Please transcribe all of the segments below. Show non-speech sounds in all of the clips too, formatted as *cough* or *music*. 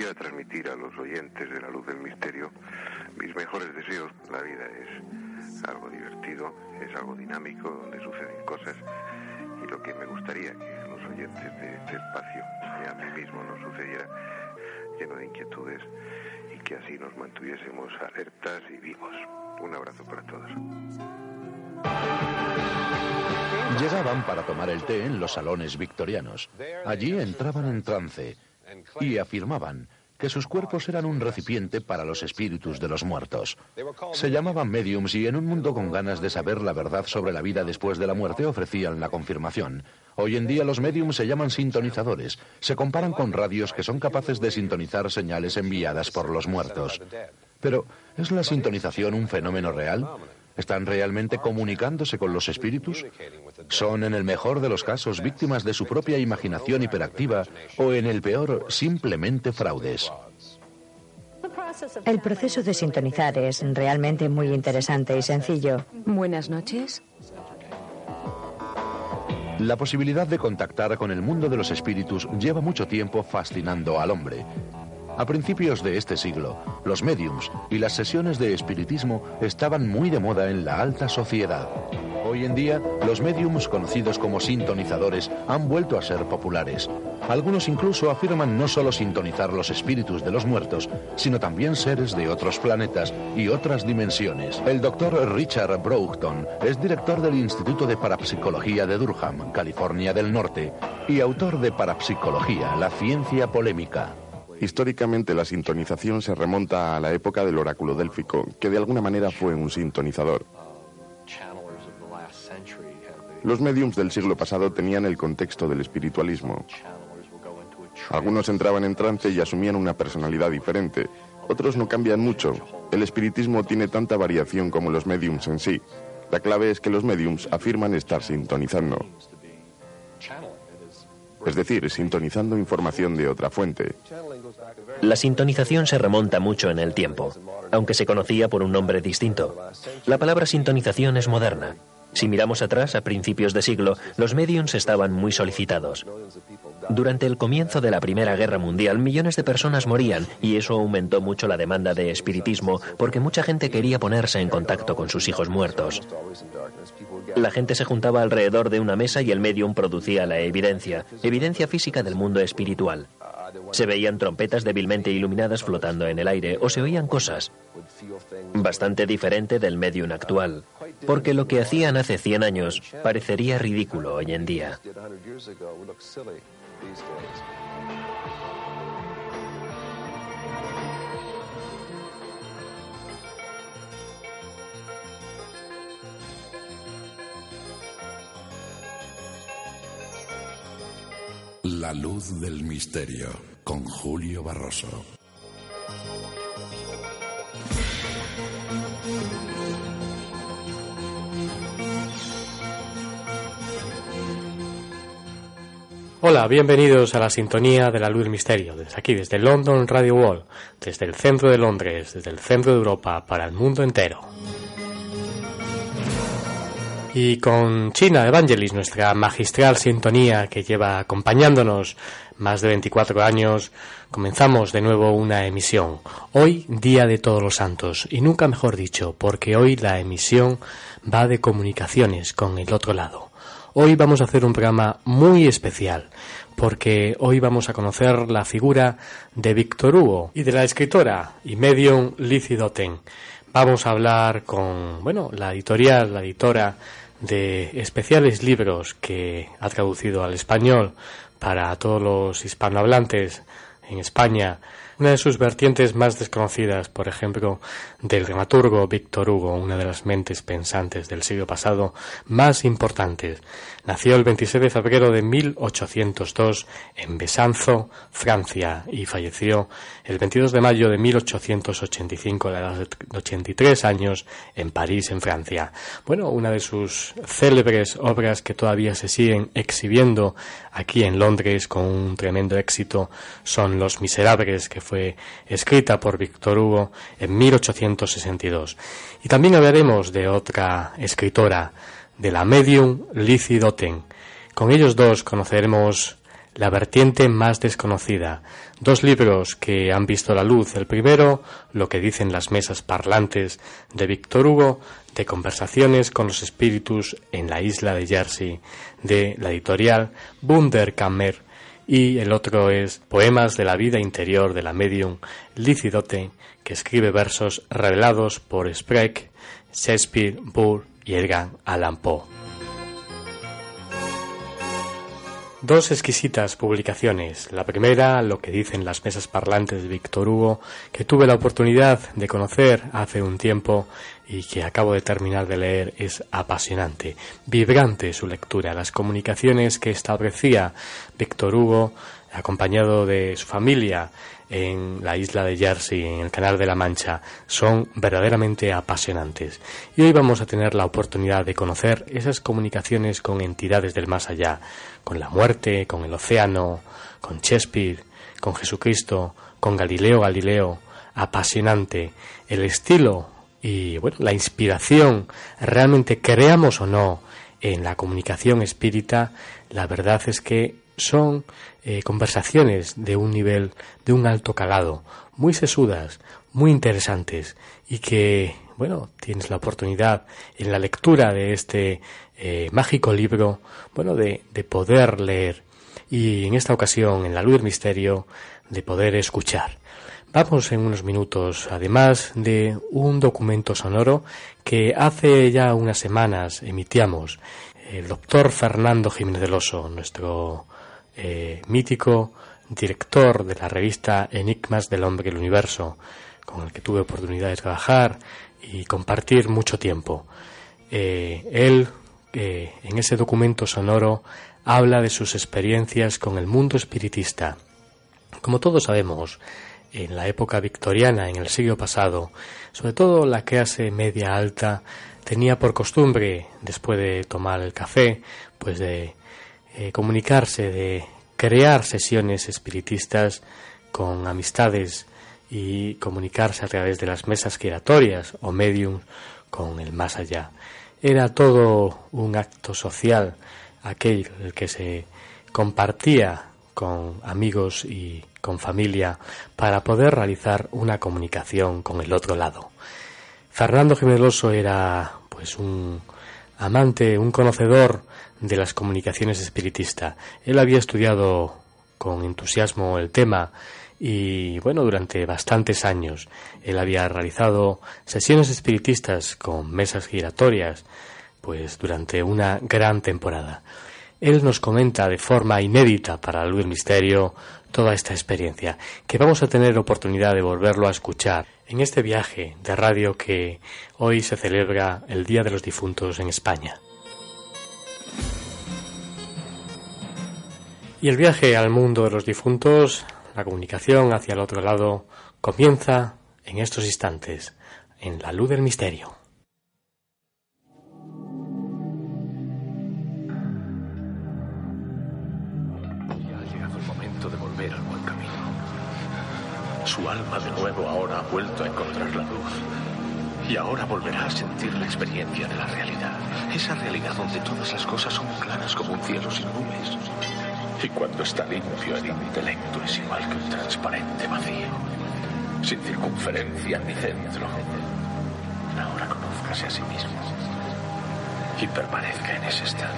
quisiera transmitir a los oyentes de la luz del misterio mis mejores deseos. La vida es algo divertido, es algo dinámico, donde suceden cosas y lo que me gustaría que los oyentes de este espacio y a mí mismo nos sucediera lleno de inquietudes y que así nos mantuviésemos alertas y vivos. Un abrazo para todos. Llegaban para tomar el té en los salones victorianos. Allí entraban en trance y afirmaban que sus cuerpos eran un recipiente para los espíritus de los muertos. Se llamaban mediums y en un mundo con ganas de saber la verdad sobre la vida después de la muerte ofrecían la confirmación. Hoy en día los mediums se llaman sintonizadores. Se comparan con radios que son capaces de sintonizar señales enviadas por los muertos. Pero, ¿es la sintonización un fenómeno real? ¿Están realmente comunicándose con los espíritus? ¿Son en el mejor de los casos víctimas de su propia imaginación hiperactiva o en el peor simplemente fraudes? El proceso de sintonizar es realmente muy interesante y sencillo. Buenas noches. La posibilidad de contactar con el mundo de los espíritus lleva mucho tiempo fascinando al hombre. A principios de este siglo, los mediums y las sesiones de espiritismo estaban muy de moda en la alta sociedad. Hoy en día, los mediums conocidos como sintonizadores han vuelto a ser populares. Algunos incluso afirman no solo sintonizar los espíritus de los muertos, sino también seres de otros planetas y otras dimensiones. El doctor Richard Broughton es director del Instituto de Parapsicología de Durham, California del Norte, y autor de Parapsicología, la ciencia polémica. Históricamente la sintonización se remonta a la época del oráculo délfico, que de alguna manera fue un sintonizador. Los mediums del siglo pasado tenían el contexto del espiritualismo. Algunos entraban en trance y asumían una personalidad diferente, otros no cambian mucho. El espiritismo tiene tanta variación como los mediums en sí. La clave es que los mediums afirman estar sintonizando es decir, sintonizando información de otra fuente. La sintonización se remonta mucho en el tiempo, aunque se conocía por un nombre distinto. La palabra sintonización es moderna. Si miramos atrás, a principios de siglo, los mediums estaban muy solicitados. Durante el comienzo de la Primera Guerra Mundial, millones de personas morían y eso aumentó mucho la demanda de espiritismo porque mucha gente quería ponerse en contacto con sus hijos muertos. La gente se juntaba alrededor de una mesa y el medium producía la evidencia, evidencia física del mundo espiritual. Se veían trompetas débilmente iluminadas flotando en el aire o se oían cosas. Bastante diferente del medium actual, porque lo que hacían hace 100 años parecería ridículo hoy en día. La luz del misterio con Julio Barroso. Hola, bienvenidos a la sintonía de la luz del misterio, desde aquí, desde London Radio Wall, desde el centro de Londres, desde el centro de Europa, para el mundo entero. Y con China Evangelis, nuestra magistral sintonía que lleva acompañándonos más de 24 años, comenzamos de nuevo una emisión. Hoy, Día de Todos los Santos, y nunca mejor dicho, porque hoy la emisión va de comunicaciones con el otro lado. Hoy vamos a hacer un programa muy especial, porque hoy vamos a conocer la figura de Víctor Hugo y de la escritora y medium Lizzie Dotten. Vamos a hablar con, bueno, la editorial, la editora de especiales libros que ha traducido al español para todos los hispanohablantes en España una de sus vertientes más desconocidas, por ejemplo, del dramaturgo Víctor Hugo, una de las mentes pensantes del siglo pasado más importantes. Nació el 26 de febrero de 1802 en Besanzo, Francia, y falleció el 22 de mayo de 1885 a la edad de 83 años en París, en Francia. Bueno, una de sus célebres obras que todavía se siguen exhibiendo aquí en Londres con un tremendo éxito son Los Miserables, que fue escrita por Víctor Hugo en 1862. Y también hablaremos de otra escritora, de la medium Lizzie Dotten. Con ellos dos conoceremos la vertiente más desconocida. Dos libros que han visto la luz. El primero, Lo que dicen las mesas parlantes de Víctor Hugo, de conversaciones con los espíritus en la isla de Jersey, de la editorial Wunderkammer. Y el otro es Poemas de la vida interior de la medium Licidote, que escribe versos revelados por Sprague, Shakespeare, Burr y Edgar Allan Poe. Dos exquisitas publicaciones. La primera, Lo que dicen las mesas parlantes de Víctor Hugo, que tuve la oportunidad de conocer hace un tiempo y que acabo de terminar de leer, es apasionante, vibrante su lectura. Las comunicaciones que establecía Víctor Hugo, acompañado de su familia, en la isla de Jersey, en el Canal de la Mancha, son verdaderamente apasionantes. Y hoy vamos a tener la oportunidad de conocer esas comunicaciones con entidades del más allá, con la muerte, con el océano, con Shakespeare, con Jesucristo, con Galileo Galileo, apasionante, el estilo y bueno, la inspiración, realmente creamos o no en la comunicación espírita, la verdad es que son eh, conversaciones de un nivel, de un alto calado, muy sesudas, muy interesantes y que, bueno, tienes la oportunidad en la lectura de este eh, mágico libro, bueno, de, de poder leer y en esta ocasión, en la luz del misterio, de poder escuchar. Vamos en unos minutos, además de un documento sonoro que hace ya unas semanas emitíamos el doctor Fernando Jiménez del Oso, nuestro eh, mítico director de la revista Enigmas del Hombre y el Universo, con el que tuve oportunidad de trabajar y compartir mucho tiempo. Eh, él, eh, en ese documento sonoro, habla de sus experiencias con el mundo espiritista. Como todos sabemos, en la época victoriana, en el siglo pasado, sobre todo la clase media alta, tenía por costumbre, después de tomar el café, pues de eh, comunicarse, de crear sesiones espiritistas con amistades y comunicarse a través de las mesas giratorias o medium con el más allá. Era todo un acto social, aquel el que se compartía con amigos y con familia para poder realizar una comunicación con el otro lado. Fernando Jiménez era pues un amante, un conocedor de las comunicaciones espiritistas. Él había estudiado con entusiasmo el tema y bueno, durante bastantes años él había realizado sesiones espiritistas con mesas giratorias, pues durante una gran temporada. Él nos comenta de forma inédita para luz del misterio toda esta experiencia, que vamos a tener oportunidad de volverlo a escuchar en este viaje de radio que hoy se celebra el Día de los Difuntos en España. Y el viaje al mundo de los difuntos, la comunicación hacia el otro lado, comienza en estos instantes, en la luz del misterio. Ya ha llegado el momento de volver al buen camino. Su alma de nuevo ahora ha vuelto a encontrar la luz. Y ahora volverá a sentir la experiencia de la realidad. Esa realidad donde todas las cosas son claras como un cielo sin nubes. Y cuando está limpio, el intelecto es igual que un transparente vacío, sin circunferencia ni centro. Ahora conózcase a sí mismo y permanezca en ese estado.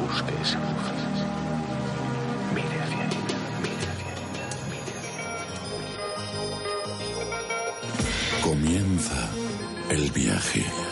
Busque esa luz. Mire hacia ella, mire hacia ella, mire hacia ella. Comienza el viaje.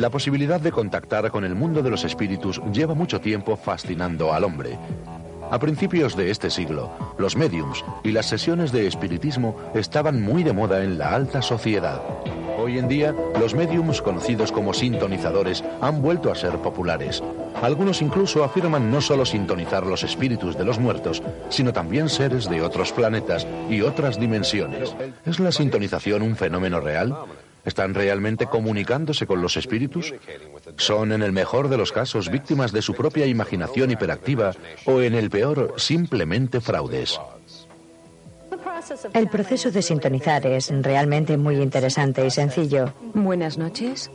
La posibilidad de contactar con el mundo de los espíritus lleva mucho tiempo fascinando al hombre. A principios de este siglo, los mediums y las sesiones de espiritismo estaban muy de moda en la alta sociedad. Hoy en día, los mediums conocidos como sintonizadores han vuelto a ser populares. Algunos incluso afirman no solo sintonizar los espíritus de los muertos, sino también seres de otros planetas y otras dimensiones. ¿Es la sintonización un fenómeno real? ¿Están realmente comunicándose con los espíritus? ¿Son en el mejor de los casos víctimas de su propia imaginación hiperactiva o en el peor simplemente fraudes? El proceso de sintonizar es realmente muy interesante y sencillo. Buenas noches.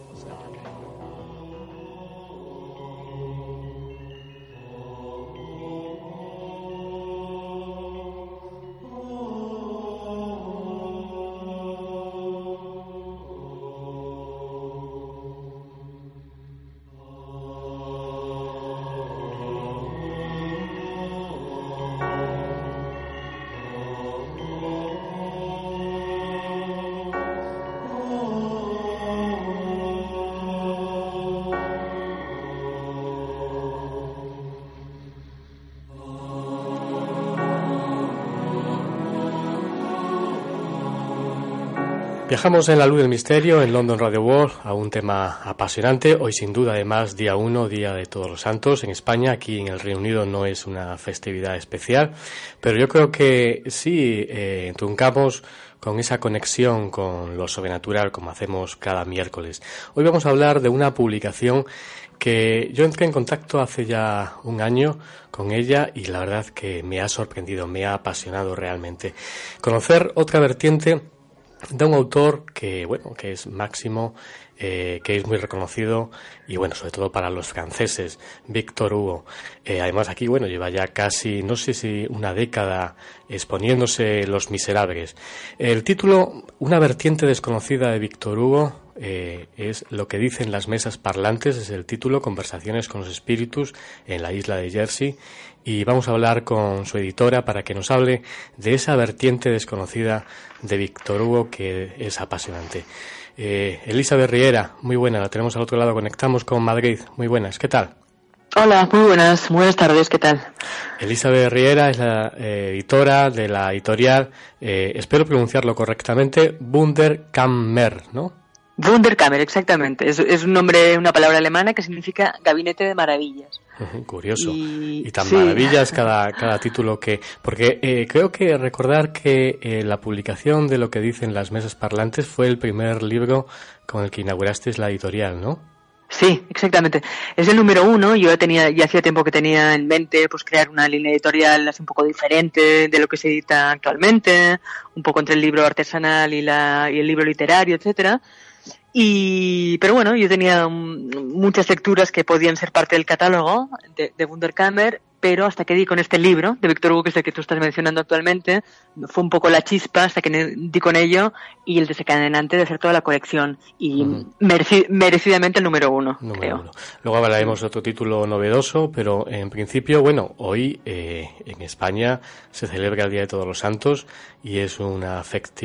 Viajamos en la luz del misterio en London Radio World a un tema apasionante. Hoy sin duda además día 1, Día de Todos los Santos en España. Aquí en el Reino Unido no es una festividad especial, pero yo creo que sí eh, truncamos con esa conexión con lo sobrenatural como hacemos cada miércoles. Hoy vamos a hablar de una publicación que yo entré en contacto hace ya un año con ella y la verdad que me ha sorprendido, me ha apasionado realmente. Conocer otra vertiente de un autor que, bueno, que es máximo, eh, que es muy reconocido y, bueno, sobre todo para los franceses, Victor Hugo. Eh, además, aquí, bueno, lleva ya casi, no sé si una década exponiéndose Los Miserables. El título, Una vertiente desconocida de Victor Hugo, eh, es Lo que dicen las mesas parlantes, es el título, Conversaciones con los espíritus en la isla de Jersey. Y vamos a hablar con su editora para que nos hable de esa vertiente desconocida de Víctor Hugo que es apasionante. Eh, Elizabeth Riera, muy buena, la tenemos al otro lado, conectamos con Madrid. Muy buenas, ¿qué tal? Hola, muy buenas, buenas tardes, ¿qué tal? Elizabeth Riera es la eh, editora de la editorial, eh, espero pronunciarlo correctamente, Wunderkammer, ¿no? Wunderkammer, exactamente. Es, un nombre, una palabra alemana que significa gabinete de maravillas. curioso. Y, tan maravillas cada, cada título que... Porque eh, creo que recordar que eh, la publicación de lo que dicen las mesas parlantes fue el primer libro con el que inauguraste la editorial, ¿no? Sí, exactamente. Es el número uno. Yo tenía, ya hacía tiempo que tenía en mente pues crear una línea editorial así un poco diferente de lo que se edita actualmente, un poco entre el libro artesanal y, la, y el libro literario, etcétera. Y, pero bueno, yo tenía muchas lecturas que podían ser parte del catálogo de, de Wunderkammer pero hasta que di con este libro de Víctor Hugo, que es el que tú estás mencionando actualmente, fue un poco la chispa hasta que di con ello y el desencadenante de hacer toda la colección. Y merecidamente el número uno, creo. Luego hablaremos de otro título novedoso, pero en principio, bueno, hoy eh, en España se celebra el Día de Todos los Santos y es una,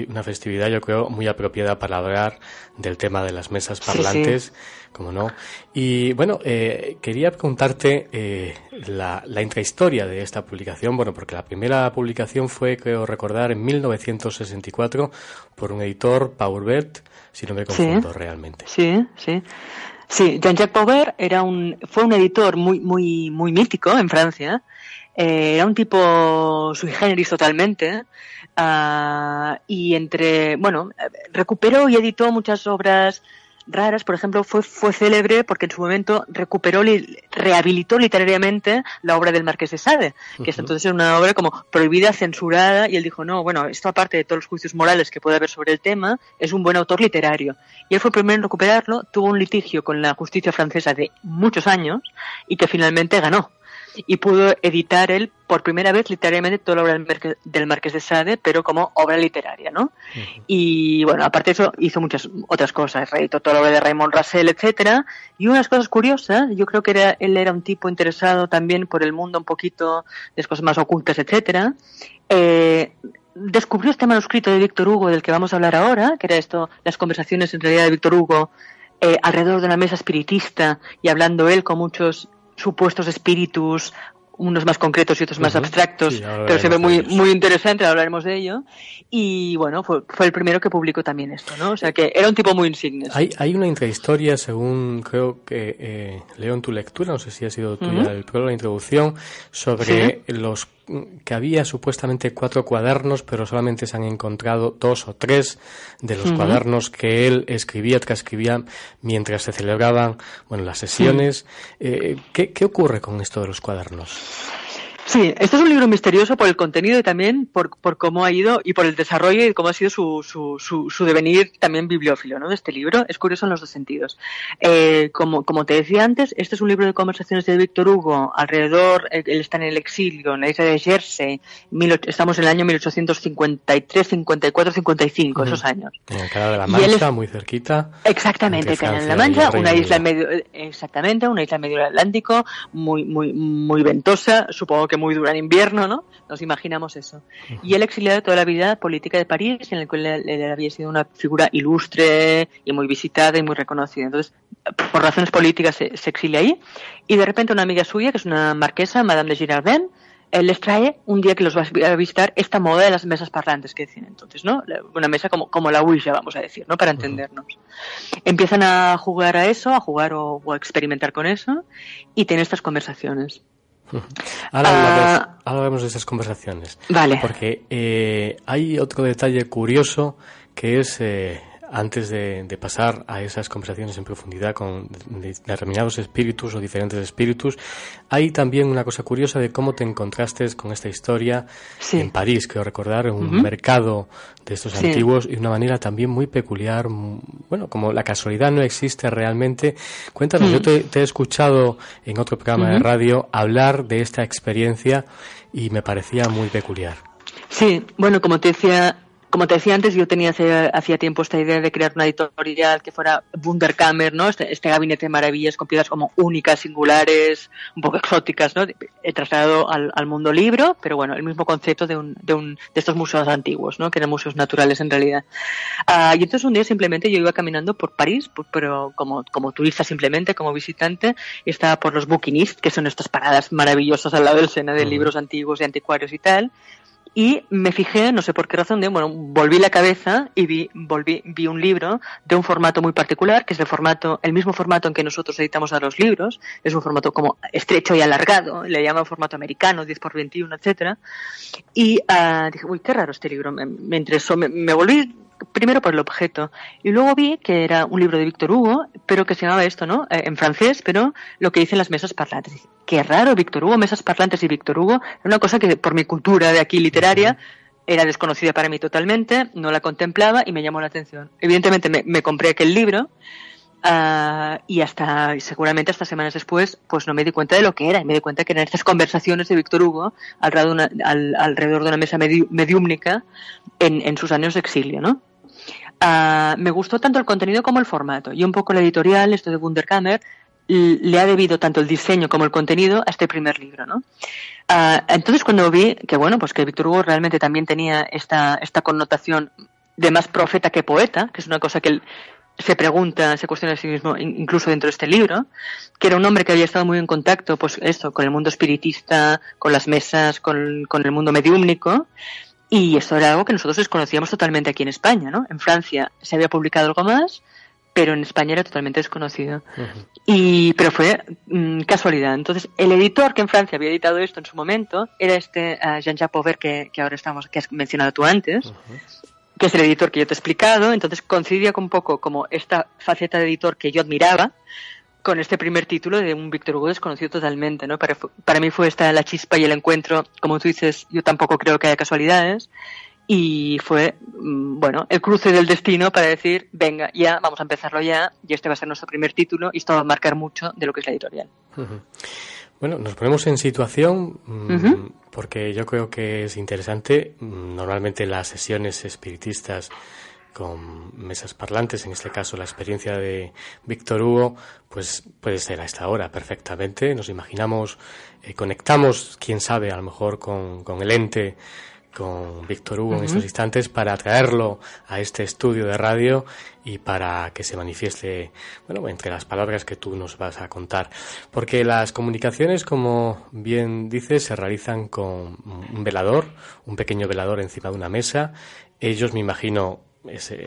una festividad, yo creo, muy apropiada para hablar del tema de las mesas parlantes como no. Y bueno, eh, quería preguntarte eh, la, la, intrahistoria de esta publicación, bueno, porque la primera publicación fue, creo recordar, en 1964 por un editor, Paurbert, si no me confundo realmente. Sí, sí. Sí, Jean-Jacques Pauvert era un, fue un editor muy, muy, muy mítico en Francia. Eh, era un tipo sui generis totalmente. Ah, y entre, bueno, recuperó y editó muchas obras raras, por ejemplo, fue, fue célebre porque en su momento recuperó, rehabilitó literariamente la obra del Marqués de Sade, que entonces era una obra como prohibida, censurada, y él dijo, no, bueno, esto aparte de todos los juicios morales que puede haber sobre el tema, es un buen autor literario. Y él fue el primero en recuperarlo, tuvo un litigio con la justicia francesa de muchos años, y que finalmente ganó y pudo editar él por primera vez literariamente toda la obra del, Marqués de Sade, pero como obra literaria, ¿no? Y bueno, aparte de eso, hizo muchas otras cosas, reeditó toda la obra de Raymond Russell, etcétera, y unas cosas curiosas, yo creo que era, él era un tipo interesado también por el mundo un poquito de cosas más ocultas, etcétera, eh, descubrió este manuscrito de Víctor Hugo del que vamos a hablar ahora, que era esto, las conversaciones en realidad de Víctor Hugo eh, alrededor de una mesa espiritista y hablando él con muchos supuestos espíritus unos más concretos y otros más abstractos, pero se ve muy, muy interesante, hablaremos de ello. Y bueno, fue, fue, el primero que publicó también esto, ¿no? O sea que era un tipo muy insigne. Hay, hay una intrahistoria, según creo que eh, leo en tu lectura, no sé si ha sido tuya el prólogo, la introducción, sobre los que había supuestamente cuatro cuadernos, pero solamente se han encontrado dos o tres de los cuadernos que él escribía, transcribía mientras se celebraban bueno, las sesiones. Eh, ¿qué, ¿Qué ocurre con esto de los cuadernos? Sí, este es un libro misterioso por el contenido y también por, por cómo ha ido y por el desarrollo y cómo ha sido su, su, su, su devenir también bibliófilo ¿no? de este libro. Es curioso en los dos sentidos. Eh, como, como te decía antes, este es un libro de conversaciones de Víctor Hugo alrededor, él está en el exilio, en la isla de Jersey, mil, estamos en el año 1853, 54, 55, esos años. En el Canal de la Mancha, muy cerquita. Exactamente, Canal de la Mancha, una isla medio, exactamente, una isla medio del Atlántico, muy, muy, muy ventosa, supongo que muy dura en invierno, ¿no? Nos imaginamos eso. Y él exiliado toda la vida política de París, en el cual él, había sido una figura ilustre y muy visitada y muy reconocida. Entonces, por razones políticas se, exilia ahí. Y de repente una amiga suya, que es una marquesa, Madame de Girardin, él les trae un día que los va a visitar esta moda de las mesas parlantes que decían entonces, ¿no? Una mesa como, como la Ouija, vamos a decir, ¿no? Para entendernos. Empiezan a jugar a eso, a jugar o, o, a experimentar con eso y tienen estas conversaciones. Ahora, hablamos, de esas conversaciones. Vale. Porque eh, hay otro detalle curioso que es eh, antes de, pasar a esas conversaciones en profundidad con determinados espíritus o diferentes espíritus, hay también una cosa curiosa de cómo te encontraste con esta historia en París, quiero recordar, en un mercado de estos antiguos y de una manera también muy peculiar, bueno, como la casualidad no existe realmente. Cuéntanos, yo te, he escuchado en otro programa de radio hablar de esta experiencia y me parecía muy peculiar. Sí, bueno, como te decía, como te decía antes, yo tenía hace, hacía tiempo esta idea de crear una editorial que fuera Wunderkammer, ¿no? Este, este, gabinete de maravillas con piezas como únicas, singulares, un poco exóticas, ¿no? He trasladado al, al mundo libro, pero bueno, el mismo concepto de, un, de, un, de estos museos antiguos, ¿no? Que eran museos naturales en realidad. Uh, y entonces un día simplemente yo iba caminando por París, pero como, como turista simplemente, como visitante, y estaba por los Bouquinistes, que son estas paradas maravillosas al lado del Sena de libros antiguos y anticuarios y tal, y me fijé, no sé por qué razón, de, bueno, volví la cabeza y vi, volví, vi un libro de un formato muy particular, que es el formato, el mismo formato en que nosotros editamos a los libros, es un formato como estrecho y alargado, le llaman formato americano, 10 por 21, etcétera, y uh, dije, uy, qué raro este libro, me, me interesó, me, me volví primero por el objeto y luego vi que era un libro de Víctor Hugo, pero que se llamaba esto, ¿no? Eh, en francés, pero lo que dicen las mesas parlantes. Qué raro, Víctor Hugo, mesas parlantes y Víctor Hugo. Era una cosa que por mi cultura de aquí literaria era desconocida para mí totalmente, no la contemplaba y me llamó la atención. Evidentemente me, compré aquel libro. Uh, y hasta seguramente hasta semanas después pues no me di cuenta de lo que era y me di cuenta que eran estas conversaciones de Víctor Hugo alrededor de una, al, alrededor de una mesa medi mediúmnica en, sus años de exilio ¿no? Uh, me gustó tanto el contenido como el formato y un poco la editorial esto de Wunderkammer le ha debido tanto el diseño como el contenido a este primer libro, ¿no? Uh, entonces cuando vi que bueno, pues que Víctor Hugo realmente también tenía esta, esta connotación de más profeta que poeta, que es una cosa que él se pregunta, se cuestiona a sí mismo, incluso dentro de este libro, que era un hombre que había estado muy en contacto, pues esto, con el mundo espiritista, con las mesas, con, con el mundo mediúmnico, y esto era algo que nosotros desconocíamos totalmente aquí en España, ¿no? En Francia se había publicado algo más, pero en España era totalmente desconocido. Uh -huh. Y, pero fue mmm, casualidad. Entonces, el editor que en Francia había editado esto en su momento era este uh, Jean-Jacques Pauvert que, que, ahora estamos, que has mencionado tú antes. Uh -huh que es el editor que yo te he explicado, entonces coincidía con un poco como esta faceta de editor que yo admiraba con este primer título de un Víctor Hugo desconocido totalmente, ¿no? Para, para mí fue esta la chispa y el encuentro, como tú dices, yo tampoco creo que haya casualidades, y fue, bueno, el cruce del destino para decir, venga, ya, vamos a empezarlo ya, y este va a ser nuestro primer título, y esto va a marcar mucho de lo que es la editorial. Uh -huh. Bueno, nos ponemos en situación mmm, uh -huh. porque yo creo que es interesante. Normalmente las sesiones espiritistas con mesas parlantes, en este caso la experiencia de Víctor Hugo, pues puede ser a esta hora perfectamente. Nos imaginamos, eh, conectamos, quién sabe, a lo mejor con, con el ente con Víctor Hugo en estos instantes para traerlo a este estudio de radio y para que se manifieste, bueno, entre las palabras que tú nos vas a contar. Porque las comunicaciones, como bien dices, se realizan con un velador, un pequeño velador encima de una mesa. Ellos, me imagino,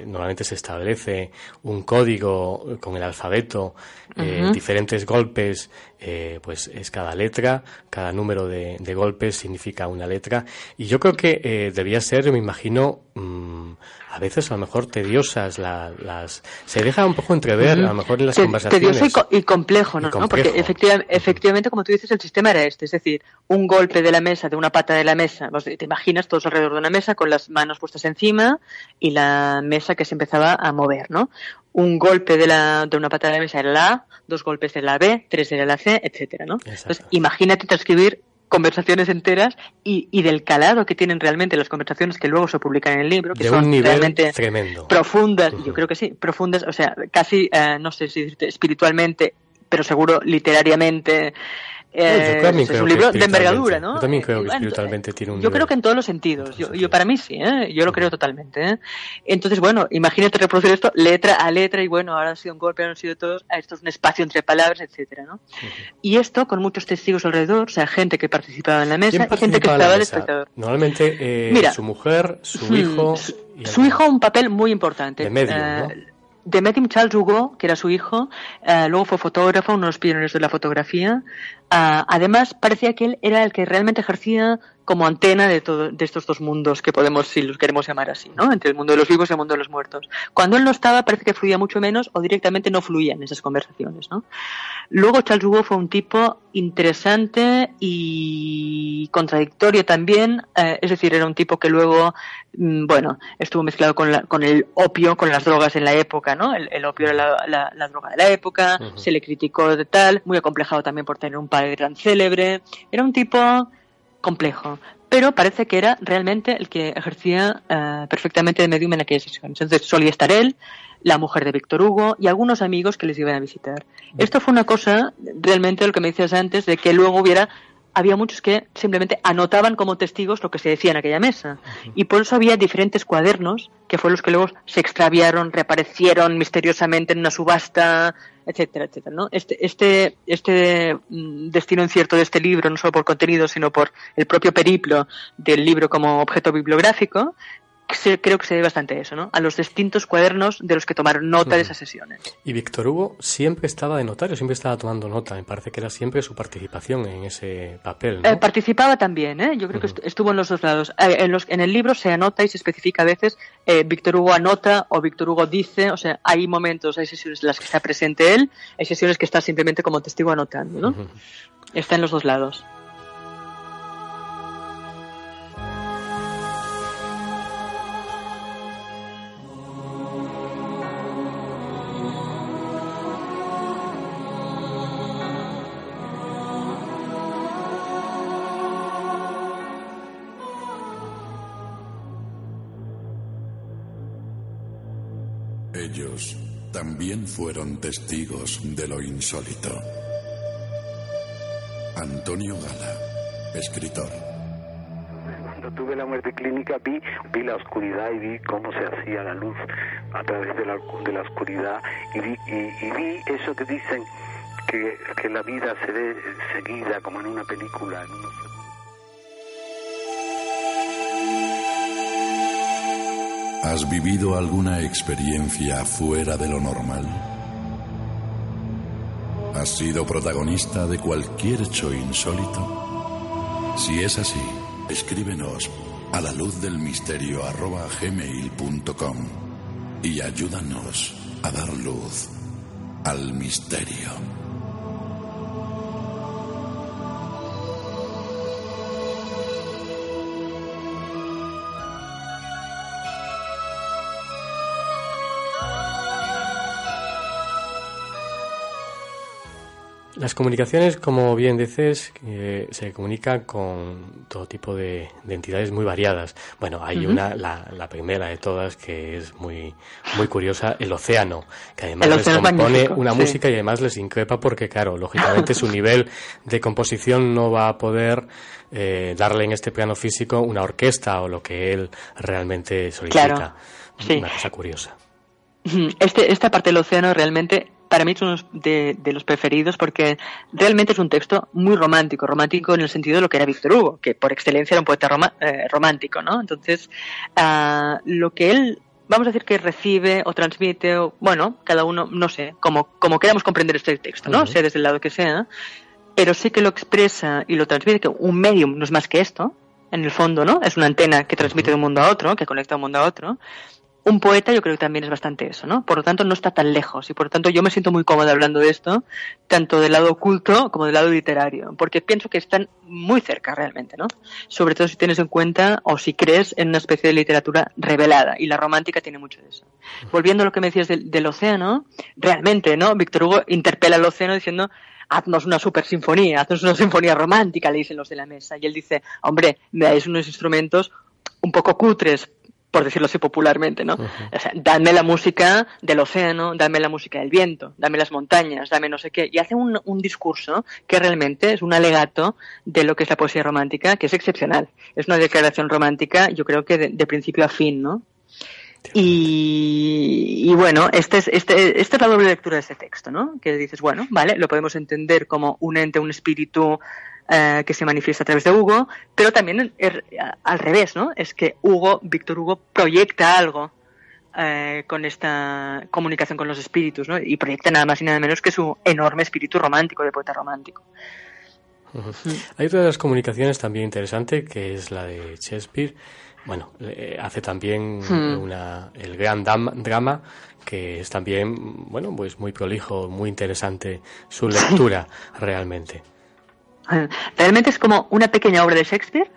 normalmente se establece un código con el alfabeto, eh, diferentes golpes, eh, pues es cada letra, cada número de, golpes significa una letra. Y yo creo que eh, debía ser, me imagino, mm, a veces a lo mejor tediosas las se deja un poco entrever a lo mejor en las conversaciones. tedioso y, complejo no, porque efectivamente como tú dices el sistema era este. Es decir un golpe de la mesa de una pata de la mesa te imaginas todos alrededor de una mesa con las manos puestas encima y la mesa que se empezaba a mover no un golpe de, la, de una pata de la mesa era la dos golpes de la B, tres era la C, etcétera, ¿no? Entonces, imagínate transcribir conversaciones enteras y, y, del calado que tienen realmente las conversaciones que luego se publican en el libro, que son realmente profundas, yo creo que sí, profundas, o sea, casi, eh, no sé si espiritualmente, pero seguro literariamente, eh, es un libro de envergadura, ¿no? Yo también creo que espiritualmente tiene un Yo creo que en todos los sentidos. Yo, yo para mí sí, ¿eh? Yo lo creo totalmente, ¿eh? Entonces, bueno, imagínate reproducir esto letra a letra y bueno, ahora ha sido un golpe, ahora han sido todos, esto es un espacio entre palabras, etcétera, ¿no? Y esto con muchos testigos alrededor, o sea, gente que participaba en la mesa y gente que estaba de espectador. Normalmente eh, su mujer, su hijo... su hijo un papel muy importante. De medio, ¿no? De Medim Charles Hugo, que era su hijo, eh, luego fue fotógrafo, uno de los pioneros de la fotografía. Ah, además, parecía que él era el que realmente ejercía como antena de, todo, de estos dos mundos que podemos, si los queremos llamar así, ¿no? Entre el mundo de los vivos y el mundo de los muertos. Cuando él no estaba, parece que fluía mucho menos o directamente no fluían esas conversaciones, ¿no? Luego Charles Hugo fue un tipo interesante y contradictorio también, eh, es decir, era un tipo que luego, mm, bueno, estuvo mezclado con, la, con el opio, con las drogas en la época, ¿no? El, opio era la, la, droga de la época, se le criticó de tal, muy acomplejado también por tener un padre tan célebre, era un tipo complejo, pero parece que era realmente el que ejercía eh, perfectamente de medium en aquellas sesiones. Entonces solía estar él, la mujer de Víctor Hugo y algunos amigos que les iban a visitar. Esto fue una cosa, realmente lo que me decías antes, de que luego hubiera había muchos que simplemente anotaban como testigos lo que se decía en aquella mesa. Y por eso había diferentes cuadernos, que fueron los que luego se extraviaron, reaparecieron misteriosamente en una subasta, etcétera, etcétera. ¿no? Este, este, este mm, destino incierto de este libro, no solo por contenido, sino por el propio periplo del libro como objeto bibliográfico, creo que se debe bastante a eso, ¿no? A los distintos cuadernos de los que tomaron nota de esas sesiones. Y Víctor Hugo siempre estaba de notario, siempre estaba tomando nota. Me parece que era siempre su participación en ese papel. ¿no? Eh, participaba también, ¿eh? Yo creo que estuvo en los dos lados. Eh, en, los, en el libro se anota y se especifica a veces eh, Víctor Hugo anota o Víctor Hugo dice. O sea, hay momentos, hay sesiones en las que está presente él, hay sesiones que está simplemente como testigo anotando, ¿no? Está en los dos lados. También fueron testigos de lo insólito. Antonio Gala, escritor. Cuando tuve la muerte clínica vi, vi la oscuridad y vi cómo se hacía la luz a través de la, de la oscuridad y vi, y, vi eso que dicen que, que, la vida se ve seguida como en una película, ¿Has vivido alguna experiencia fuera de lo normal? ¿Has sido protagonista de cualquier hecho insólito? Si es así, escríbenos a la luz del misterio gmail.com y ayúdanos a dar luz al misterio. Las comunicaciones, como bien dices, eh, se comunican con todo tipo de, entidades muy variadas. Bueno, hay una, la, primera de todas, que es muy, muy curiosa, el océano, que además les compone una música y además les increpa porque, claro, lógicamente su nivel de composición no va a poder eh, darle en este plano físico una orquesta o lo que él realmente solicita. Una cosa curiosa. Este, esta parte del océano realmente para mí es uno de, los preferidos porque realmente es un texto muy romántico, romántico en el sentido de lo que era Víctor Hugo, que por excelencia era un poeta eh, romántico, ¿no? Entonces, ah, lo que él, vamos a decir que recibe o transmite, o, bueno, cada uno, no sé, como, como queramos comprender este texto, ¿no? Sea desde el lado que sea, pero sí que lo expresa y lo transmite, que un medium no es más que esto, en el fondo, ¿no? Es una antena que transmite de un mundo a otro, que conecta un mundo a otro, un poeta yo creo que también es bastante eso, ¿no? Por lo tanto, no está tan lejos y por lo tanto yo me siento muy cómoda hablando de esto, tanto del lado oculto como del lado literario, porque pienso que están muy cerca realmente, ¿no? Sobre todo si tienes en cuenta o si crees en una especie de literatura revelada y la romántica tiene mucho de eso. Volviendo a lo que me decías del, océano, realmente, ¿no? Víctor Hugo interpela al océano diciendo haznos una super sinfonía, haznos una sinfonía romántica, le dicen los de la mesa. Y él dice, hombre, me dais unos instrumentos un poco cutres, por decirlo así popularmente, ¿no? o sea, dame la música del océano, dame la música del viento, dame las montañas, dame no sé qué. Y hace un, discurso que realmente es un alegato de lo que es la poesía romántica, que es excepcional. Es una declaración romántica, yo creo que de, principio a fin, ¿no? Y, bueno, este es, este, esta es la doble lectura de ese texto, ¿no? Que dices, bueno, vale, lo podemos entender como un ente, un espíritu eh, que se manifiesta a través de Hugo, pero también al revés, ¿no? Es que Hugo, Víctor Hugo, proyecta algo eh, con esta comunicación con los espíritus, ¿no? Y proyecta nada más y nada menos que su enorme espíritu romántico, de poeta romántico. Hay otra de las comunicaciones también interesante, que es la de Shakespeare. Bueno, hace también hmm. una, el gran drama, que es también, bueno, pues muy prolijo, muy interesante su lectura *laughs* realmente. *laughs* Realmente es como una pequeña obra de Shakespeare.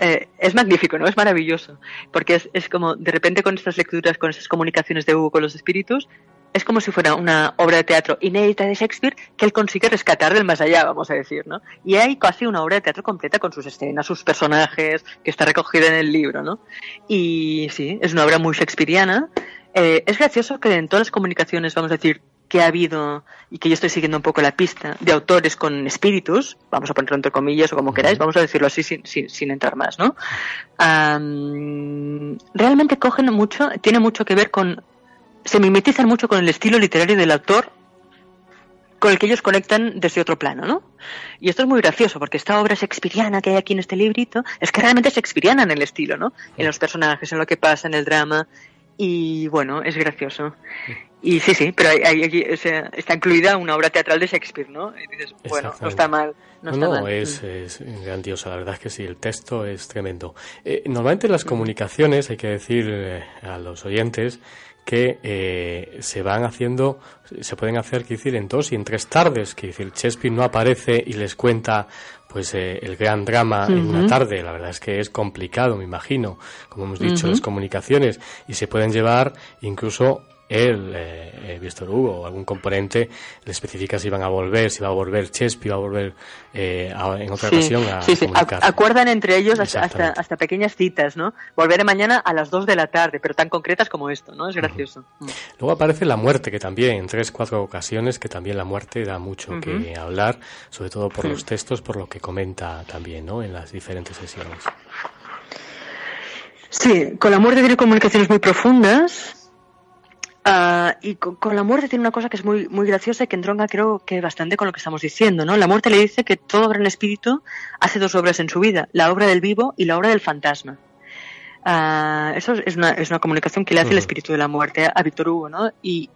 Eh, es magnífico, ¿no? Es maravilloso. Porque es, es, como, de repente, con estas lecturas, con estas comunicaciones de Hugo con los espíritus, es como si fuera una obra de teatro inédita de Shakespeare que él consigue rescatar del más allá, vamos a decir, ¿no? Y hay casi una obra de teatro completa con sus escenas, sus personajes, que está recogida en el libro, ¿no? Y sí, es una obra muy shakespeariana. Eh, es gracioso que en todas las comunicaciones, vamos a decir, que ha habido, y que yo estoy siguiendo un poco la pista, de autores con espíritus, vamos a ponerlo entre comillas o como queráis, vamos a decirlo así sin, sin, entrar más, ¿no? realmente cogen mucho, tiene mucho que ver con, se mimetizan mucho con el estilo literario del autor con el que ellos conectan desde otro plano, ¿no? Y esto es muy gracioso, porque esta obra shakespeariana que hay aquí en este librito es que realmente es shakespeariana en el estilo, ¿no? En los personajes, en lo que pasa, en el drama, y bueno, es gracioso. Y sí, sí, pero hay, está incluida una obra teatral de Shakespeare, ¿no? Y dices, bueno, no está mal. No, no, Es, es, grandiosa, la verdad es que sí, el texto es tremendo. Eh, normalmente las comunicaciones, hay que decir eh, a los oyentes, que eh, se van haciendo, se pueden hacer, que decir, en dos y en tres tardes, que decir, Shakespeare no aparece y les cuenta pues eh, el gran drama en una tarde. La verdad es que es complicado, me imagino, como hemos dicho, las comunicaciones y se pueden llevar incluso él, eh, eh, Víctor Hugo o algún componente le especifica si van a volver, si va a volver Chespi, va a volver eh, en otra ocasión a sí, sí. Acuerdan entre ellos hasta, hasta, pequeñas citas, ¿no? Volveré mañana a las 2 de la tarde, pero tan concretas como esto, ¿no? Es gracioso. Mm. Luego aparece la muerte, que también, en tres, cuatro ocasiones, que también la muerte da mucho que hablar, sobre todo por los textos, por lo que comenta también, ¿no? En las diferentes sesiones. Sí, con la muerte tiene comunicaciones muy profundas, Ah, y con, la muerte tiene una cosa que es muy, muy graciosa y que entronca creo que bastante con lo que estamos diciendo, ¿no? La muerte le dice que todo gran espíritu hace dos obras en su vida, la obra del vivo y la obra del fantasma. Uh, eso es una, es una comunicación que le hace el espíritu de la muerte a Víctor Hugo, ¿no? Y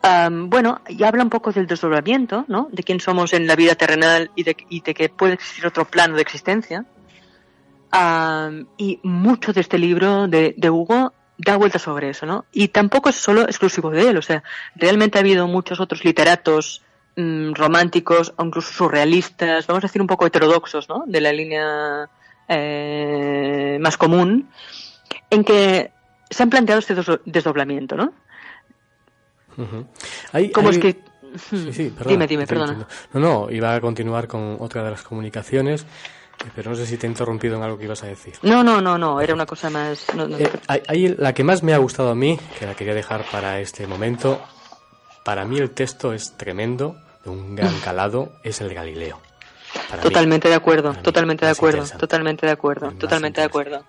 bueno, y habla un poco del desdoblamiento, ¿no? De quién somos en la vida terrenal y de, y de que puede existir otro plano de existencia. y mucho de este libro de, de Hugo da vuelta sobre eso, ¿no? Y tampoco es solo exclusivo de él, o sea, realmente ha habido muchos otros literatos mm, románticos o incluso surrealistas, vamos a decir un poco heterodoxos, ¿no? De la línea eh, más común, en que se han planteado este desdoblamiento, ¿no? Como es que Sí, sí, perdona, dime, dime, perdona. No, no, iba a continuar con otra de las comunicaciones, pero no sé si te he interrumpido en algo que ibas a decir. No, no, no, no, era una cosa más... Eh, hay, la que más me ha gustado a mí, que la quería dejar para este momento, para mí el texto es tremendo, de un gran *laughs* calado, es el Galileo. totalmente de acuerdo, totalmente de acuerdo, totalmente de acuerdo, totalmente de acuerdo.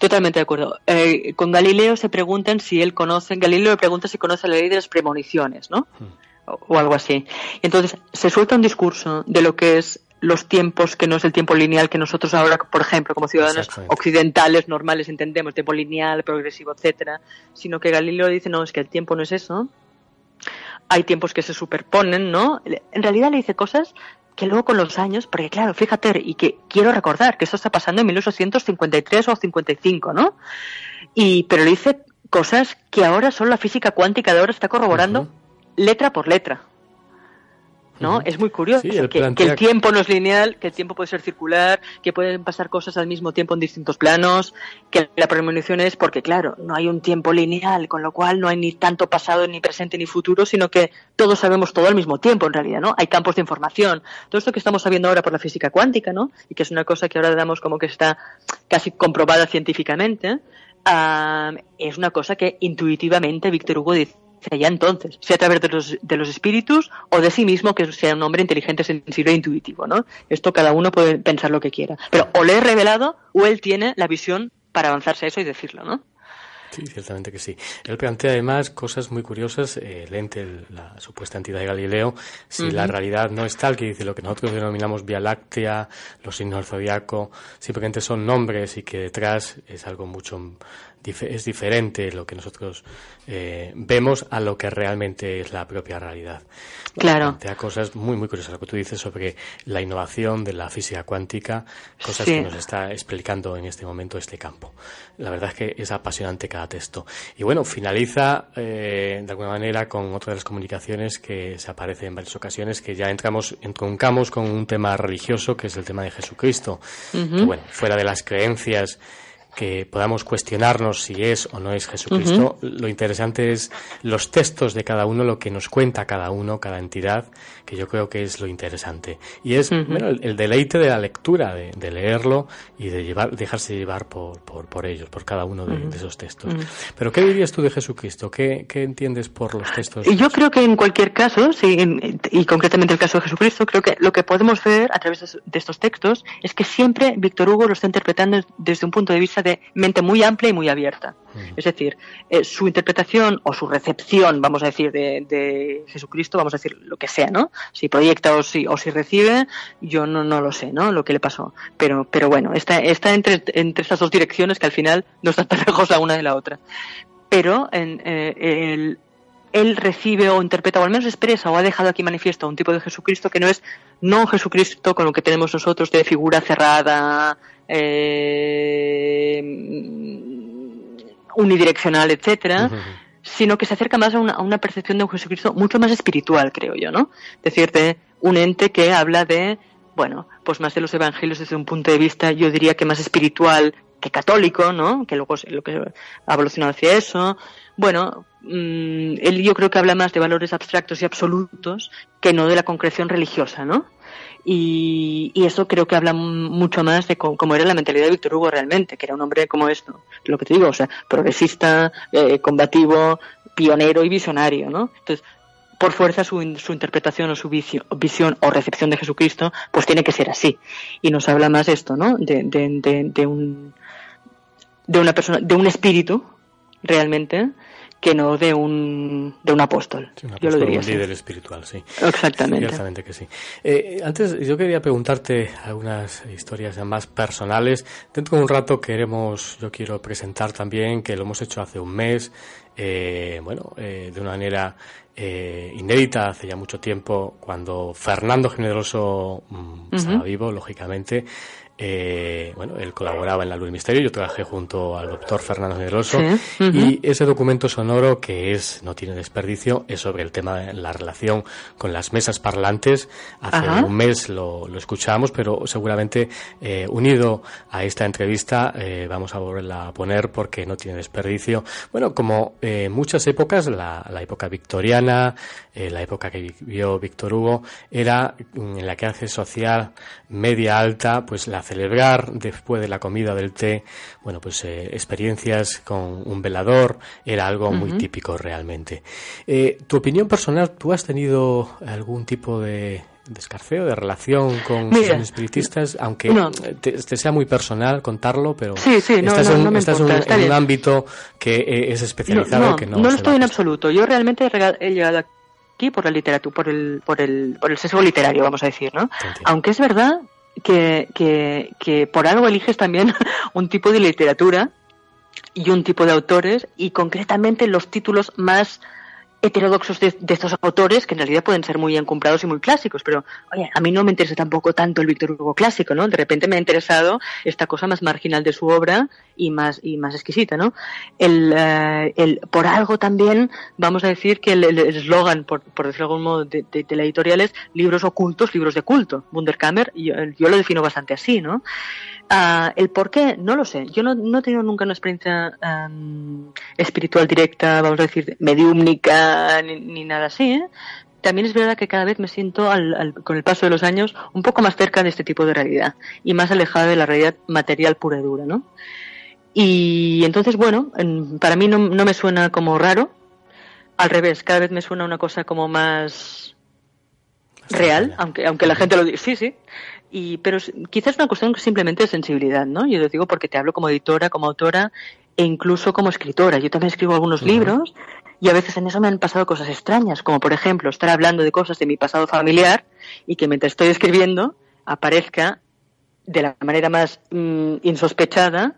Totalmente de acuerdo. Eh, con Galileo se preguntan si él conoce, Galileo le pregunta si conoce la ley de las premoniciones, ¿no? Hmm. O, algo así. Entonces, se suelta un discurso de lo que es los tiempos que no es el tiempo lineal que nosotros ahora, por ejemplo, como ciudadanos occidentales normales entendemos, tiempo lineal, progresivo, etcétera, sino que Galileo dice, no, es que el tiempo no es eso. Hay tiempos que se superponen, ¿no? En realidad le dice cosas que luego con los años, porque claro, fíjate, y que quiero recordar que esto está pasando en 1853 o 55, ¿no? Y, pero le dice cosas que ahora solo la física cuántica de ahora está corroborando letra por letra. ¿No? Es muy curioso que, el tiempo no es lineal, que el tiempo puede ser circular, que pueden pasar cosas al mismo tiempo en distintos planos, que la premonición es porque, claro, no hay un tiempo lineal, con lo cual no hay ni tanto pasado, ni presente, ni futuro, sino que todos sabemos todo al mismo tiempo, en realidad, ¿no? Hay campos de información. Todo esto que estamos sabiendo ahora por la física cuántica, ¿no? Y que es una cosa que ahora damos como que está casi comprobada científicamente, ah, es una cosa que intuitivamente Víctor Hugo dice ya entonces, sea a través de los, de los espíritus o de sí mismo, que sea un hombre inteligente, sensible e intuitivo, ¿no? Esto cada uno puede pensar lo que quiera. Pero o le he revelado o él tiene la visión para avanzarse a eso y decirlo, ¿no? Sí, ciertamente que sí. Él plantea además cosas muy curiosas, eh, el ente, la supuesta entidad de Galileo, si la realidad no es tal, que dice lo que nosotros denominamos Vía Láctea, los signos del zodiaco, simplemente son nombres y que detrás es algo mucho es diferente lo que nosotros eh, vemos a lo que realmente es la propia realidad. Claro. Te da cosas muy, muy curiosas. Lo que tú dices sobre la innovación de la física cuántica, cosas que nos está explicando en este momento este campo. La verdad es que es apasionante cada texto. Y bueno, finaliza eh, de alguna manera con otra de las comunicaciones que se aparece en varias ocasiones, que ya entramos, entroncamos con un tema religioso, que es el tema de Jesucristo. que, bueno, fuera de las creencias que podamos cuestionarnos si es o no es Jesucristo. Lo interesante es los textos de cada uno, lo que nos cuenta cada uno, cada entidad, que yo creo que es lo interesante. Y es el, deleite de la lectura, de, leerlo y de llevar, dejarse llevar por, por, ellos, por cada uno de, esos textos. Pero ¿qué dirías tú de Jesucristo? ¿Qué, ¿Qué, entiendes por los textos? Yo creo que en cualquier caso, sí, y concretamente el caso de Jesucristo, creo que lo que podemos ver a través de estos textos es que siempre Víctor Hugo lo está interpretando desde un punto de vista de mente muy amplia y muy abierta. Es decir, eh, su interpretación o su recepción, vamos a decir, de, Jesucristo, vamos a decir lo que sea, ¿no? Si proyecta o si, o si recibe, yo no, no lo sé, ¿no? Lo que le pasó. Pero, pero bueno, está, está entre, entre estas dos direcciones que al final no están tan lejos la una de la otra. Pero en, eh, él recibe o interpreta o al menos expresa o ha dejado aquí manifiesto un tipo de Jesucristo que no es no Jesucristo con lo que tenemos nosotros de figura cerrada, eh, unidireccional, etcétera, sino que se acerca más a una, percepción de un Jesucristo mucho más espiritual, creo yo, ¿no? Es decir, de un ente que habla de, bueno, pues más de los evangelios desde un punto de vista, yo diría que más espiritual que católico, ¿no? Que luego lo que ha evolucionado hacia eso. Bueno, mm, él yo creo que habla más de valores abstractos y absolutos que no de la concreción religiosa, ¿no? Y, eso creo que habla mucho más de cómo, era la mentalidad de Víctor Hugo realmente, que era un hombre como esto, lo que te digo, o sea, progresista, eh, combativo, pionero y visionario, ¿no? Entonces, por fuerza su, interpretación o su visión, o recepción de Jesucristo, pues tiene que ser así. Y nos habla más esto, ¿no? De, de, de un, de una persona, de un espíritu, realmente, que no de un, de un apóstol. yo lo diría un líder espiritual, sí. Exactamente. Ciertamente que sí. Eh, antes, yo quería preguntarte algunas historias más personales. Dentro de un rato queremos, yo quiero presentar también, que lo hemos hecho hace un mes, eh, bueno, eh, de una manera eh, inédita hace ya mucho tiempo, cuando Fernando Generoso mm, estaba vivo, lógicamente, eh, bueno, él colaboraba en La Luz del Misterio, yo trabajé junto al doctor Fernando Generoso y ese documento sonoro que es, no tiene desperdicio, es sobre el tema de la relación con las mesas parlantes. Hace un mes lo, lo escuchamos, pero seguramente eh, unido a esta entrevista eh, vamos a volverla a poner porque no tiene desperdicio. Bueno, como en muchas épocas, la, la época victoriana, la época que vivió Víctor Hugo, era en la clase social media alta, pues la celebrar después de la comida del té, bueno, pues eh, experiencias con un velador era algo muy típico realmente. Eh, tu opinión personal, ¿tú has tenido algún tipo de descarceo, de relación con los espiritistas, aunque te, sea muy personal contarlo, pero sí, sí, no, estás, en, un, ámbito que eh, es especializado. que no, no lo estoy en absoluto. Yo realmente he llegado aquí por la literatura, por el, por el, por el sesgo literario, vamos a decir, ¿no? Aunque es verdad que, que, que por algo eliges también *laughs* un tipo de literatura y un tipo de autores y concretamente los títulos más heterodoxos de, estos autores que en realidad pueden ser muy encumbrados y muy clásicos, pero oye, a mí no me interesa tampoco tanto el Víctor Hugo clásico, ¿no? De repente me ha interesado esta cosa más marginal de su obra y más y más exquisita, ¿no? El, eh, el por algo también vamos a decir que el eslogan, por, por decirlo de algún modo, de, la editorial es libros ocultos, libros de culto. Wunderkammer, yo, yo lo defino bastante así, ¿no? Uh, el por qué, no lo sé. Yo no, no he tenido nunca una experiencia um, espiritual directa, vamos a decir, mediúmnica, ni, ni nada así. ¿eh? También es verdad que cada vez me siento, al, al, con el paso de los años, un poco más cerca de este tipo de realidad y más alejada de la realidad material pura y dura, ¿no? Y entonces, bueno, en, para mí no, no me suena como raro. Al revés, cada vez me suena una cosa como más real, aunque, aunque la gente lo diga. Sí, sí. Y, pero quizás es una cuestión simplemente de sensibilidad, ¿no? Yo lo digo porque te hablo como editora, como autora e incluso como escritora. Yo también escribo algunos libros y a veces en eso me han pasado cosas extrañas, como por ejemplo estar hablando de cosas de mi pasado familiar y que mientras estoy escribiendo aparezca de la manera más mm, insospechada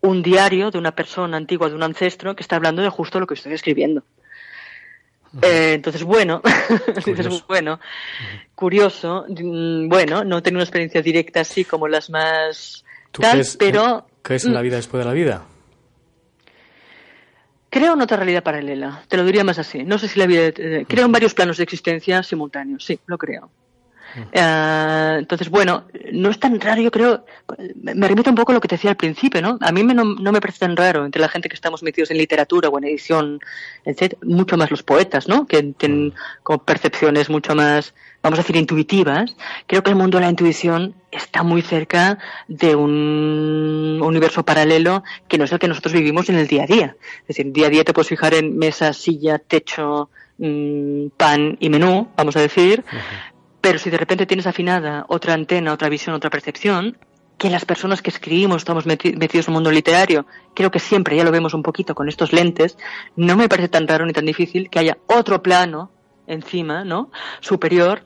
un diario de una persona antigua, de un ancestro, que está hablando de justo lo que estoy escribiendo. Eh, entonces, bueno, *laughs* curioso. bueno, curioso, mm, bueno, no tengo una experiencia directa así como las más tal, pero... ¿Crees en la mm. vida después de la vida? Creo en otra realidad paralela, te lo diría más así. No sé si la vida... Eh, creo en varios planos de existencia simultáneos, sí, lo creo. Eh, entonces, bueno, no es tan raro, yo creo, me remito un poco a lo que te decía al principio, ¿no? A mí me, no, me parece tan raro entre la gente que estamos metidos en literatura o en edición, etc., mucho más los poetas, ¿no? Que tienen como percepciones mucho más, vamos a decir, intuitivas. Creo que el mundo de la intuición está muy cerca de un universo paralelo que no es el que nosotros vivimos en el día a día. Es decir, día a día te puedes fijar en mesa, silla, techo, mm, pan y menú, vamos a decir, pero si de repente tienes afinada otra antena, otra visión, otra percepción, que las personas que escribimos estamos metidos en el mundo literario, creo que siempre ya lo vemos un poquito con estos lentes, no me parece tan raro ni tan difícil que haya otro plano encima, ¿no? Superior,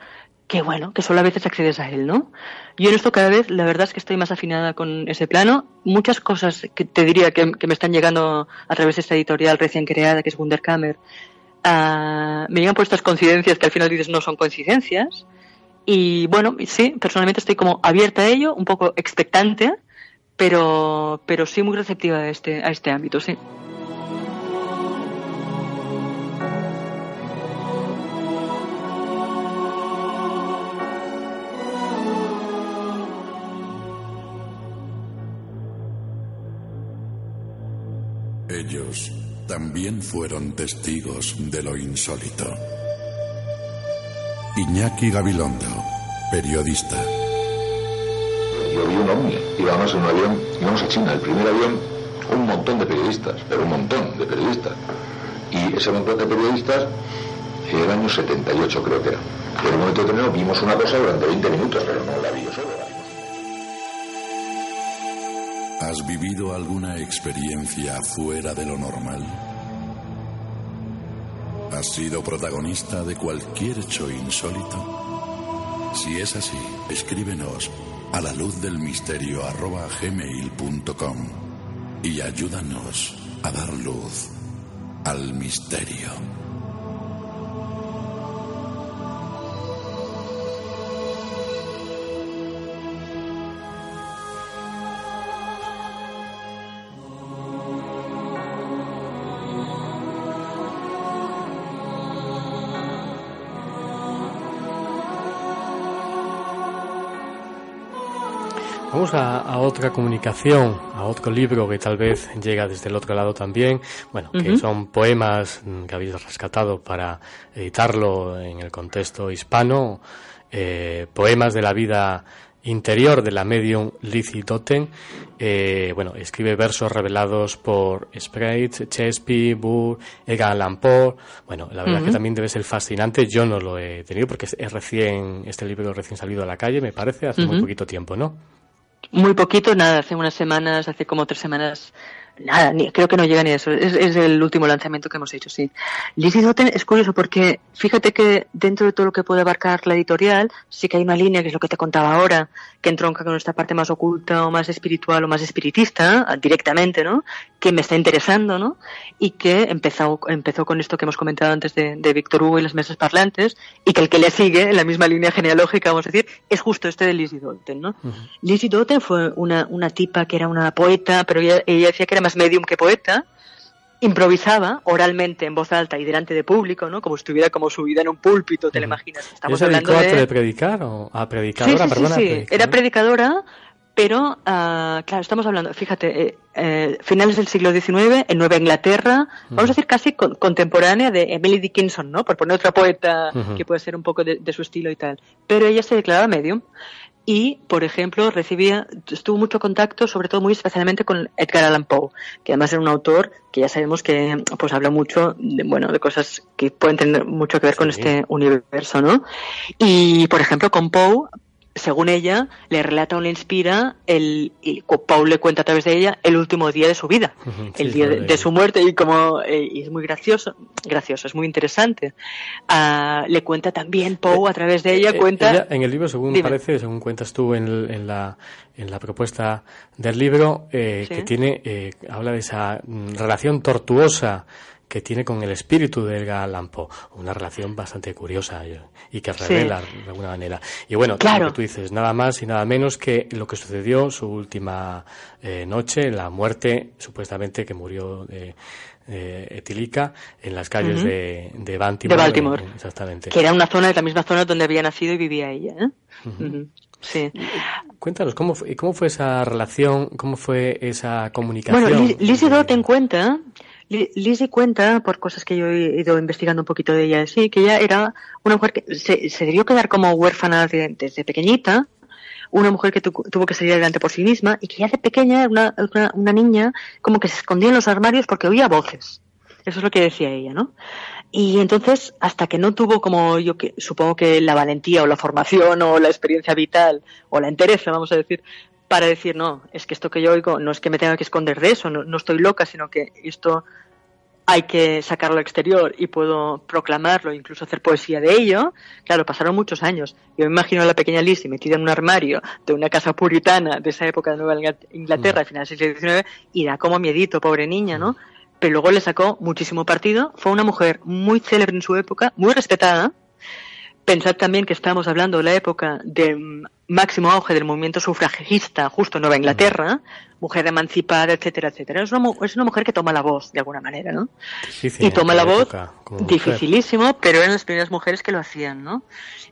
que bueno, que solo a veces accedes a él, ¿no? Yo en esto cada vez, la verdad es que estoy más afinada con ese plano. Muchas cosas que te diría que, me están llegando a través de esta editorial recién creada, que es Wunderkammer, uh, me llegan por estas coincidencias que al final dices no son coincidencias, y bueno, sí, personalmente estoy como abierta a ello, un poco expectante, pero, pero sí muy receptiva a este, a este ámbito, sí. Ellos también fueron testigos de lo insólito. Iñaki Gabilondo, periodista. Yo vi un ovni, íbamos en un avión, íbamos a China, el primer avión, un montón de periodistas, pero un montón de periodistas. Y ese montón de periodistas, en el año 78 creo que era. En un momento determinado vimos una cosa durante 20 minutos, pero no la vi yo solo. ¿Has vivido alguna experiencia fuera de lo normal? ¿Has sido protagonista de cualquier hecho insólito? Si es así, escríbenos a la luz del misterio gmail.com y ayúdanos a dar luz al misterio. Vamos a, otra comunicación, a otro libro que tal vez llega desde el otro lado también, bueno, que son poemas mm, que habéis rescatado para editarlo en el contexto hispano, eh, poemas de la vida interior de la medium Lizzie Dotten. Eh, bueno, escribe versos revelados por Sprague, Chespi, Burr, Edgar Allan Poe. Bueno, la verdad que también debe ser fascinante. Yo no lo he tenido porque es recién, este libro recién salido a la calle, me parece, hace muy poquito tiempo, ¿no? Muy poquito, nada, hace unas semanas, hace como tres semanas Nada, ni, creo que no llega ni a eso. Es, es, el último lanzamiento que hemos hecho, sí. Lizzie Dotten es curioso porque fíjate que dentro de todo lo que puede abarcar la editorial, sí que hay una línea, que es lo que te contaba ahora, que entronca con esta parte más oculta o más espiritual o más espiritista, directamente, ¿no? Que me está interesando, ¿no? Y que empezó, empezó con esto que hemos comentado antes de, de Víctor Hugo y las mesas parlantes, y que el que le sigue, en la misma línea genealógica, vamos a decir, es justo este de Lizzie Dotten, ¿no? Lizzie Dotten fue una, una tipa que era una poeta, pero ella, ella decía que era más medium que poeta, improvisaba oralmente en voz alta y delante de público, ¿no? Como si estuviera como subida en un púlpito, te lo imaginas. Estamos hablando de... predicar o a predicadora, sí, sí, sí, Era predicadora, pero uh, claro, estamos hablando, fíjate, eh, eh, finales del siglo XIX en Nueva Inglaterra, vamos a decir casi contemporánea de Emily Dickinson, ¿no? Por poner otra poeta que puede ser un poco de, de, su estilo y tal. Pero ella se declaraba medium y, por ejemplo, recibía, estuvo mucho contacto, sobre todo muy especialmente con Edgar Allan Poe, que además era un autor que ya sabemos que pues habla mucho de, bueno, de cosas que pueden tener mucho que ver con este universo, ¿no? Y, por ejemplo, con Poe según ella, le relata o le inspira, el, y Paul le cuenta a través de ella, el último día de su vida, el día de, su muerte, y como eh, y es muy gracioso, gracioso, es muy interesante. Uh, le cuenta también Poe a través de ella, eh, cuenta... en el libro, según parece, según cuentas tú en, en, la, en la propuesta del libro, eh, que tiene, eh, habla de esa mm, relación tortuosa que tiene con el espíritu de Edgar Allan Poe, una relación bastante curiosa y que revela de alguna manera. Y bueno, claro. lo que tú dices, nada más y nada menos que lo que sucedió su última eh, noche, la muerte supuestamente que murió de, Etilica en las calles de, de, Baltimore. De Baltimore. exactamente. Que era una zona, de la misma zona donde había nacido y vivía ella. ¿eh? Sí. Cuéntanos, ¿cómo fue, ¿cómo fue esa relación? ¿Cómo fue esa comunicación? Bueno, Lizzie en cuenta Lizzie cuenta, por cosas que yo he ido investigando un poquito de ella, sí, que ella era una mujer que se, se debió quedar como huérfana desde pequeñita, una mujer que tuvo que salir adelante por sí misma y que ya de pequeña era una, una, niña como que se escondía en los armarios porque oía voces. Eso es lo que decía ella, ¿no? Y entonces, hasta que no tuvo como yo que supongo que la valentía o la formación o la experiencia vital o la entereza, vamos a decir, para decir, no, es que esto que yo oigo no es que me tenga que esconder de eso, no, no estoy loca, sino que esto hay que sacarlo al exterior y puedo proclamarlo, incluso hacer poesía de ello. Claro, pasaron muchos años. Yo me imagino a la pequeña Lizzie metida en un armario de una casa puritana de esa época de Nueva Inglaterra, mm. finales del siglo XIX, y da como miedito, pobre niña, ¿no? Pero luego le sacó muchísimo partido. Fue una mujer muy célebre en su época, muy respetada, Pensad también que estamos hablando de la época de máximo auge del movimiento sufragista justo en Nueva Inglaterra, mujer emancipada, etcétera, etcétera. Es una, es una mujer que toma la voz de alguna manera, ¿no? y toma la voz, dificilísimo, pero eran las primeras mujeres que lo hacían, ¿no?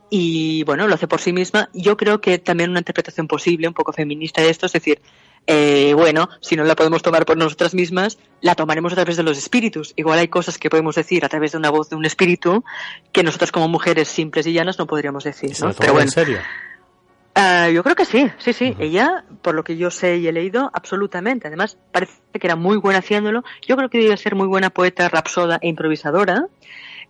Y bueno, lo hace por sí misma. Yo creo que también una interpretación posible, un poco feminista de esto, es decir, eh, bueno, si no la podemos tomar por nosotras mismas, la tomaremos a través de los espíritus. Igual hay cosas que podemos decir a través de una voz de un espíritu que nosotras como mujeres simples y llanas no podríamos decir. ¿no? Pero bueno, en serio? Uh, yo creo que sí, sí, sí. Ella, por lo que yo sé y he leído, absolutamente. Además, parece que era muy buena haciéndolo. Yo creo que debía ser muy buena poeta, rapsoda e improvisadora.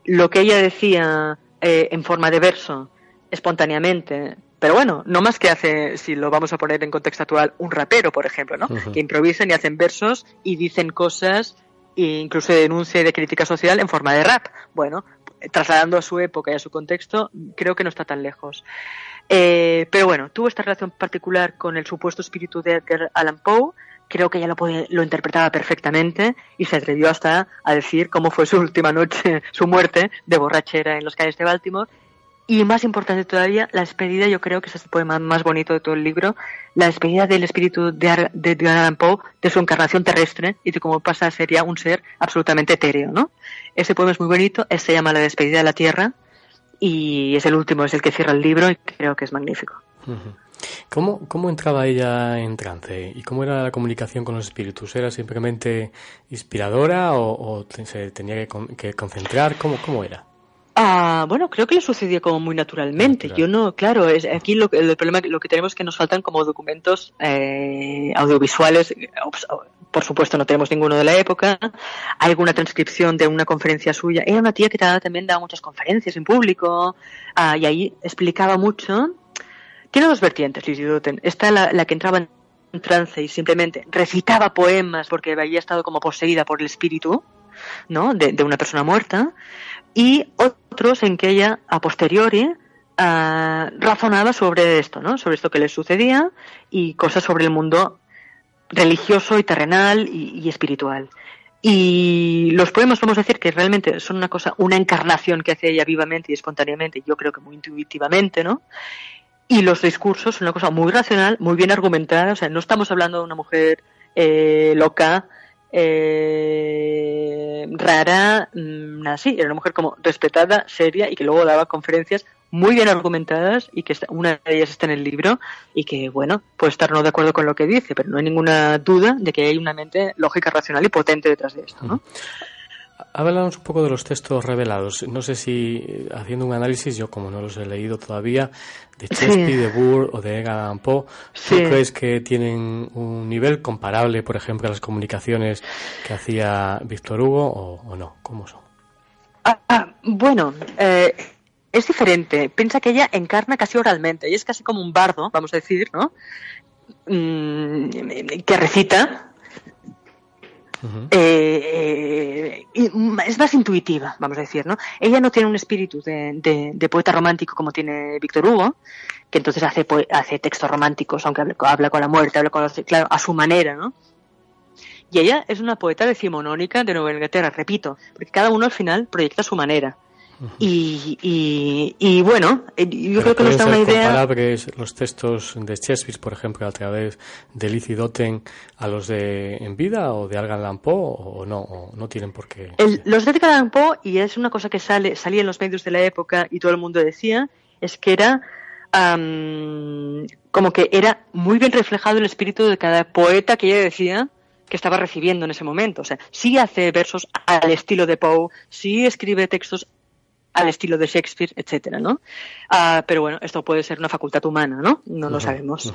Lo que ella decía eh, en forma de verso, espontáneamente, pero bueno, no más que hace, si lo vamos a poner en contexto actual, un rapero, por ejemplo, ¿no? Que improvisan y hacen versos y dicen cosas e incluso de denuncia y de crítica social en forma de rap. Bueno, trasladando a su época y a su contexto, creo que no está tan lejos. Eh, pero bueno, tuvo esta relación particular con el supuesto espíritu de Edgar Allan Poe. Creo que ella lo, lo interpretaba perfectamente y se atrevió hasta a decir cómo fue su última noche, su muerte de borrachera en los calles de Baltimore y más importante todavía, la despedida, yo creo que es el poema más bonito de todo el libro, la despedida del espíritu de, de Edgar Poe de su encarnación terrestre y de cómo pasa sería un ser absolutamente etéreo, ¿no? Ese poema es muy bonito, se llama La despedida de la tierra y es el último, es el que cierra el libro y creo que es magnífico. ¿Cómo, ¿Cómo entraba ella en trance y cómo era la comunicación con los espíritus? ¿Era simplemente inspiradora o, se tenía que, concentrar? ¿Cómo, cómo era? Ah, bueno, creo que le sucedía como muy naturalmente. Yo no, claro, es aquí lo, el problema lo que tenemos es que nos faltan como documentos eh, audiovisuales. Por supuesto, no tenemos ninguno de la época. Hay alguna transcripción de una conferencia suya. Era una tía que también daba muchas conferencias en público ah, y ahí explicaba mucho. Tiene dos vertientes, Liz Dutton. Está la, la que entraba en trance y simplemente recitaba poemas porque había estado como poseída por el espíritu, ¿no? De, una persona muerta y otros en que ella, a posteriori, ah, razonaba sobre esto, ¿no? Sobre esto que le sucedía y cosas sobre el mundo religioso y terrenal y, espiritual. Y los poemas, vamos a decir que realmente son una cosa, una encarnación que hace ella vivamente y espontáneamente, yo creo que muy intuitivamente, ¿no? Y los discursos son una cosa muy racional, muy bien argumentada, o sea, no estamos hablando de una mujer eh, loca eh, rara, mm, así, era una mujer como respetada, seria y que luego daba conferencias muy bien argumentadas y que una de ellas está en el libro y que, bueno, puede estar no de acuerdo con lo que dice, pero no hay ninguna duda de que hay una mente lógica, racional y potente detrás de esto, ¿no? Háblanos un poco de los textos revelados. No sé si, eh, haciendo un análisis, yo como no los he leído todavía, de Shakespeare, de Burr o de Edgar Allan Poe, ¿tú crees que tienen un nivel comparable, por ejemplo, a las comunicaciones que hacía Víctor Hugo o, no? ¿Cómo son? Ah, ah, bueno, eh, es diferente. Piensa que ella encarna casi oralmente. Ella es casi como un bardo, vamos a decir, ¿no? Mm, que recita eh, eh, es más intuitiva, vamos a decir, ¿no? Ella no tiene un espíritu de, poeta romántico como tiene Víctor Hugo, que entonces hace, hace textos románticos, aunque habla, con la muerte, habla con claro, a su manera, ¿no? Y ella es una poeta decimonónica de Nueva Inglaterra, repito, porque cada uno al final proyecta su manera y, y, bueno, eh, yo creo que nos da una idea. los textos de Shakespeare, por ejemplo, a través de Lizzie Dotten a los de En Vida o de Algan Lampo o no, no tienen por qué. los de Algan Lampo, y es una cosa que sale, salía en los medios de la época y todo el mundo decía, es que era como que era muy bien reflejado el espíritu de cada poeta que ella decía que estaba recibiendo en ese momento. O sea, sí hace versos al estilo de Poe, sí escribe textos al estilo de Shakespeare, etcétera, ¿no? Ah, pero bueno, esto puede ser una facultad humana, ¿no? No lo sabemos.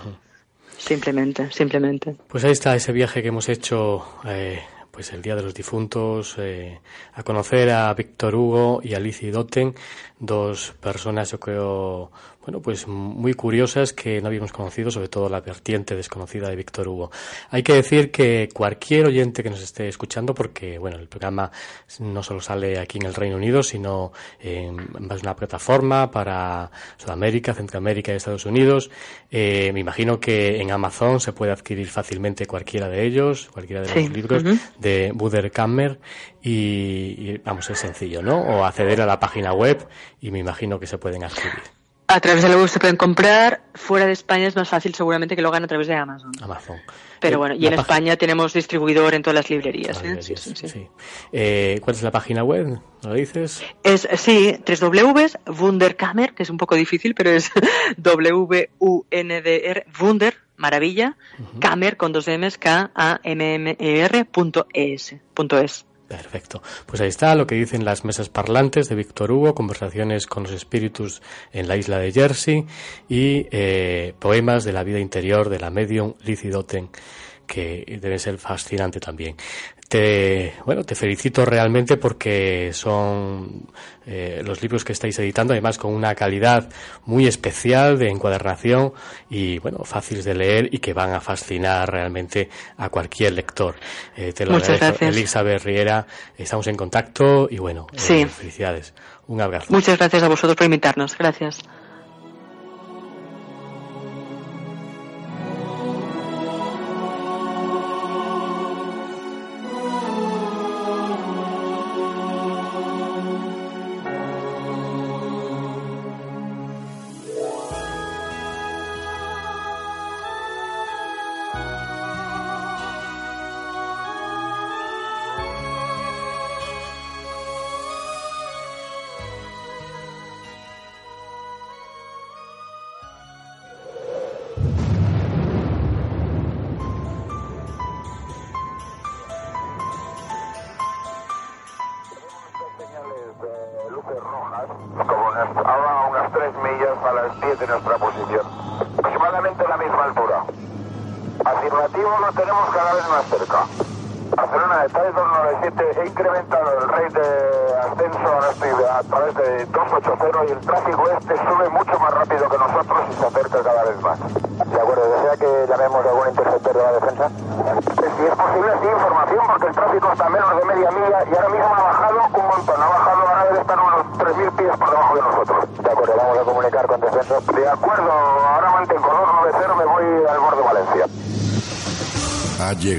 Simplemente, simplemente. Pues ahí está ese viaje que hemos hecho eh, pues el Día de los Difuntos, eh, a conocer a Víctor Hugo y a Lizzie Dotten, dos personas yo creo bueno, pues muy curiosas que no habíamos conocido, sobre todo la vertiente desconocida de Víctor Hugo. Hay que decir que cualquier oyente que nos esté escuchando, porque bueno, el programa no solo sale aquí en el Reino Unido, sino en más una plataforma para Sudamérica, Centroamérica y Estados Unidos. Eh, me imagino que en Amazon se puede adquirir fácilmente cualquiera de ellos, cualquiera de los libros de Buder Kammer y, y, vamos, es sencillo, ¿no? O acceder a la página web y me imagino que se pueden adquirir. A través de la web se pueden comprar. Fuera de España es más fácil seguramente que lo hagan a través de Amazon. Amazon. Pero bueno, y en España tenemos distribuidor en todas las librerías. ¿eh? Sí, sí, sí. Eh, ¿Cuál es la página web? ¿Lo dices? Es, sí, tres W, Wunderkammer, que es un poco difícil, pero es *laughs* W-U-N-D-R, Wunder, maravilla, Kammer con dos M's, K-A-M-M-E-R, punto es, punto es. Perfecto. Pues ahí está lo que dicen las mesas parlantes de Víctor Hugo, conversaciones con los espíritus en la isla de Jersey y eh, poemas de la vida interior de la medium Lizzie que debe ser fascinante también. Te, bueno, te felicito realmente porque son eh, los libros que estáis editando, además con una calidad muy especial de encuadernación y, bueno, fáciles de leer y que van a fascinar realmente a cualquier lector. Eh, te lo agradezco, Elizabeth Riera. Estamos en contacto y, bueno, eh, felicidades. Un abrazo. Muchas gracias a vosotros por invitarnos. Gracias.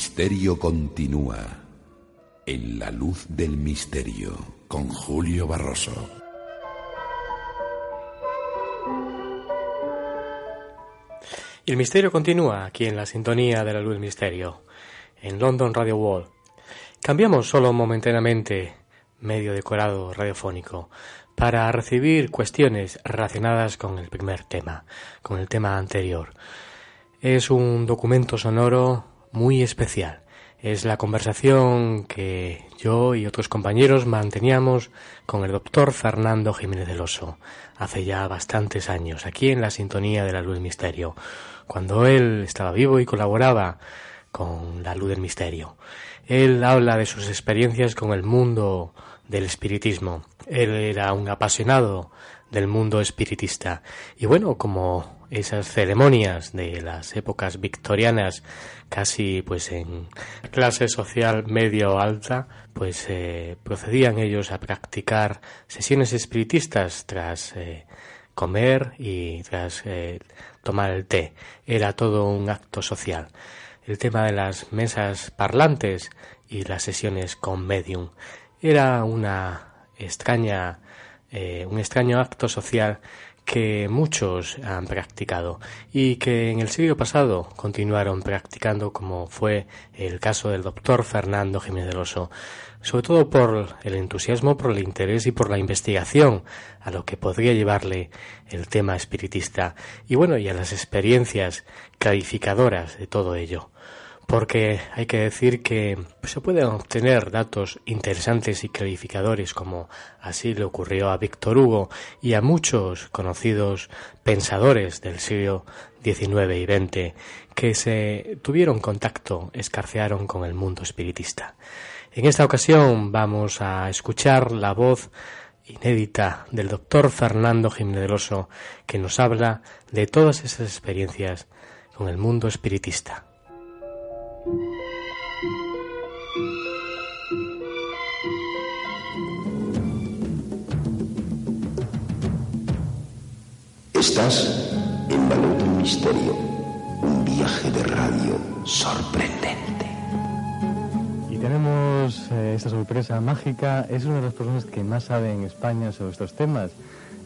Misterio continúa en la luz del misterio con Julio Barroso. El misterio continúa aquí en la sintonía de la luz del misterio, en London Radio Wall. Cambiamos solo momentáneamente medio decorado radiofónico para recibir cuestiones relacionadas con el primer tema, con el tema anterior. Es un documento sonoro muy especial. Es la conversación que yo y otros compañeros manteníamos con el doctor Fernando Jiménez del Oso hace ya bastantes años, aquí en la sintonía de la luz del misterio, cuando él estaba vivo y colaboraba con la luz del misterio. Él habla de sus experiencias con el mundo del espiritismo. Él era un apasionado del mundo espiritista. Y bueno, como esas ceremonias de las épocas victorianas, casi pues en clase social medio alta, pues eh, procedían ellos a practicar sesiones espiritistas tras eh, comer y tras eh, tomar el té. Era todo un acto social. El tema de las mesas parlantes y las sesiones con medium era una extraña un extraño acto social que muchos han practicado y que en el siglo pasado continuaron practicando como fue el caso del doctor Fernando Jiménez del Oso, sobre todo por el entusiasmo, por el interés y por la investigación a lo que podría llevarle el tema espiritista y bueno, y a las experiencias clarificadoras de todo ello porque hay que decir que se pueden obtener datos interesantes y clarificadores como así le ocurrió a Víctor Hugo y a muchos conocidos pensadores del siglo XIX y XX que se tuvieron contacto, escarcearon con el mundo espiritista. En esta ocasión vamos a escuchar la voz inédita del doctor Fernando Jiménez que nos habla de todas esas experiencias con el mundo espiritista. Estás en la luz del misterio, un viaje de radio sorprendente. Y tenemos eh, esta sorpresa mágica. Es una de las personas que más sabe en España sobre estos temas.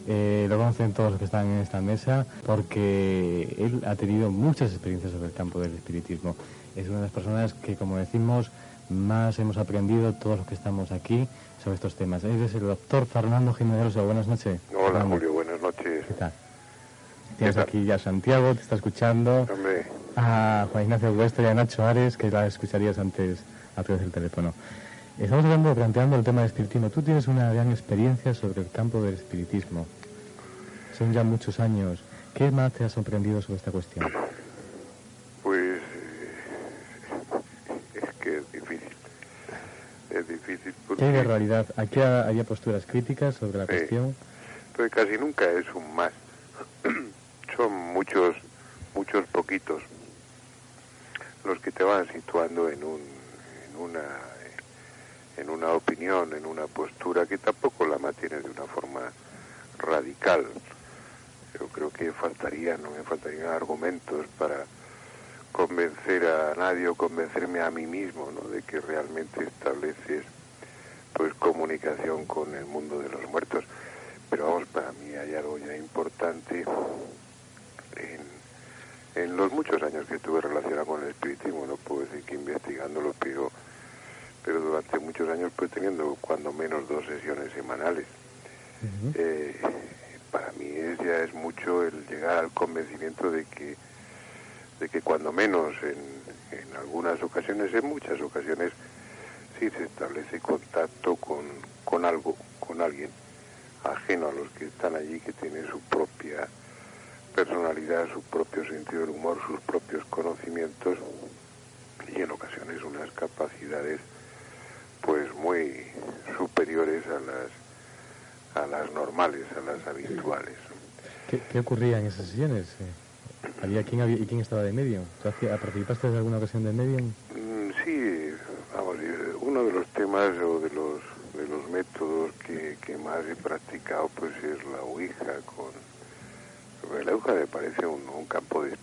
Eh, lo conocen todos los que están en esta mesa porque él ha tenido muchas experiencias sobre el campo del espiritismo. Es una de las personas que, como decimos, más hemos aprendido todos los que estamos aquí sobre estos temas. Él es el doctor Fernando Jiménez. Buenas noches. Hola, Julio. Buenas noches. ¿Qué tal? Tienes aquí ya a Santiago, te está escuchando. Hombre. A Juan Ignacio Huestre y a Nacho Ares, que la escucharías antes a través del teléfono. Estamos hablando, planteando el tema del espiritismo. Tú tienes una gran experiencia sobre el campo del espiritismo. Son ya muchos años. ¿Qué más te ha sorprendido sobre esta cuestión? Pues es que es difícil. Es difícil porque... ¿Qué hay de realidad? ¿Aquí había posturas críticas sobre la cuestión? Pues casi nunca es un más. Son muchos, muchos poquitos los que te van situando en un en una en una opinión, en una postura que tampoco la mantiene de una forma radical. Yo creo que faltaría, no me faltarían argumentos para convencer a nadie o convencerme a mí mismo ¿no? de que realmente estableces pues comunicación con el mundo de los muertos. Pero vamos, para mí hay algo ya importante en, en los muchos años que estuve relacionado con el espiritismo, no puedo decir que investigándolo, pero, pero durante muchos años pues teniendo cuando menos dos sesiones semanales. eh, para mí es, ya es mucho el llegar al convencimiento de que de que cuando menos en, en algunas ocasiones, en muchas ocasiones, sí se establece contacto con, con algo, con alguien ajeno a los que están allí, que tiene su propia personalidad, su propio sentido del humor, sus propios conocimientos y en ocasiones unas capacidades pues muy superiores a las a las normales, a las habituales. ¿Qué, qué ocurría en esas sesiones? Eh, ¿Había quién había y quién estaba de hacía- participaste en alguna ocasión de medium? Mm, Sí, vamos, eh, uno de los temas o de los de los métodos que, que más he practicado pues es la Ouija Ouija me parece un, un campo de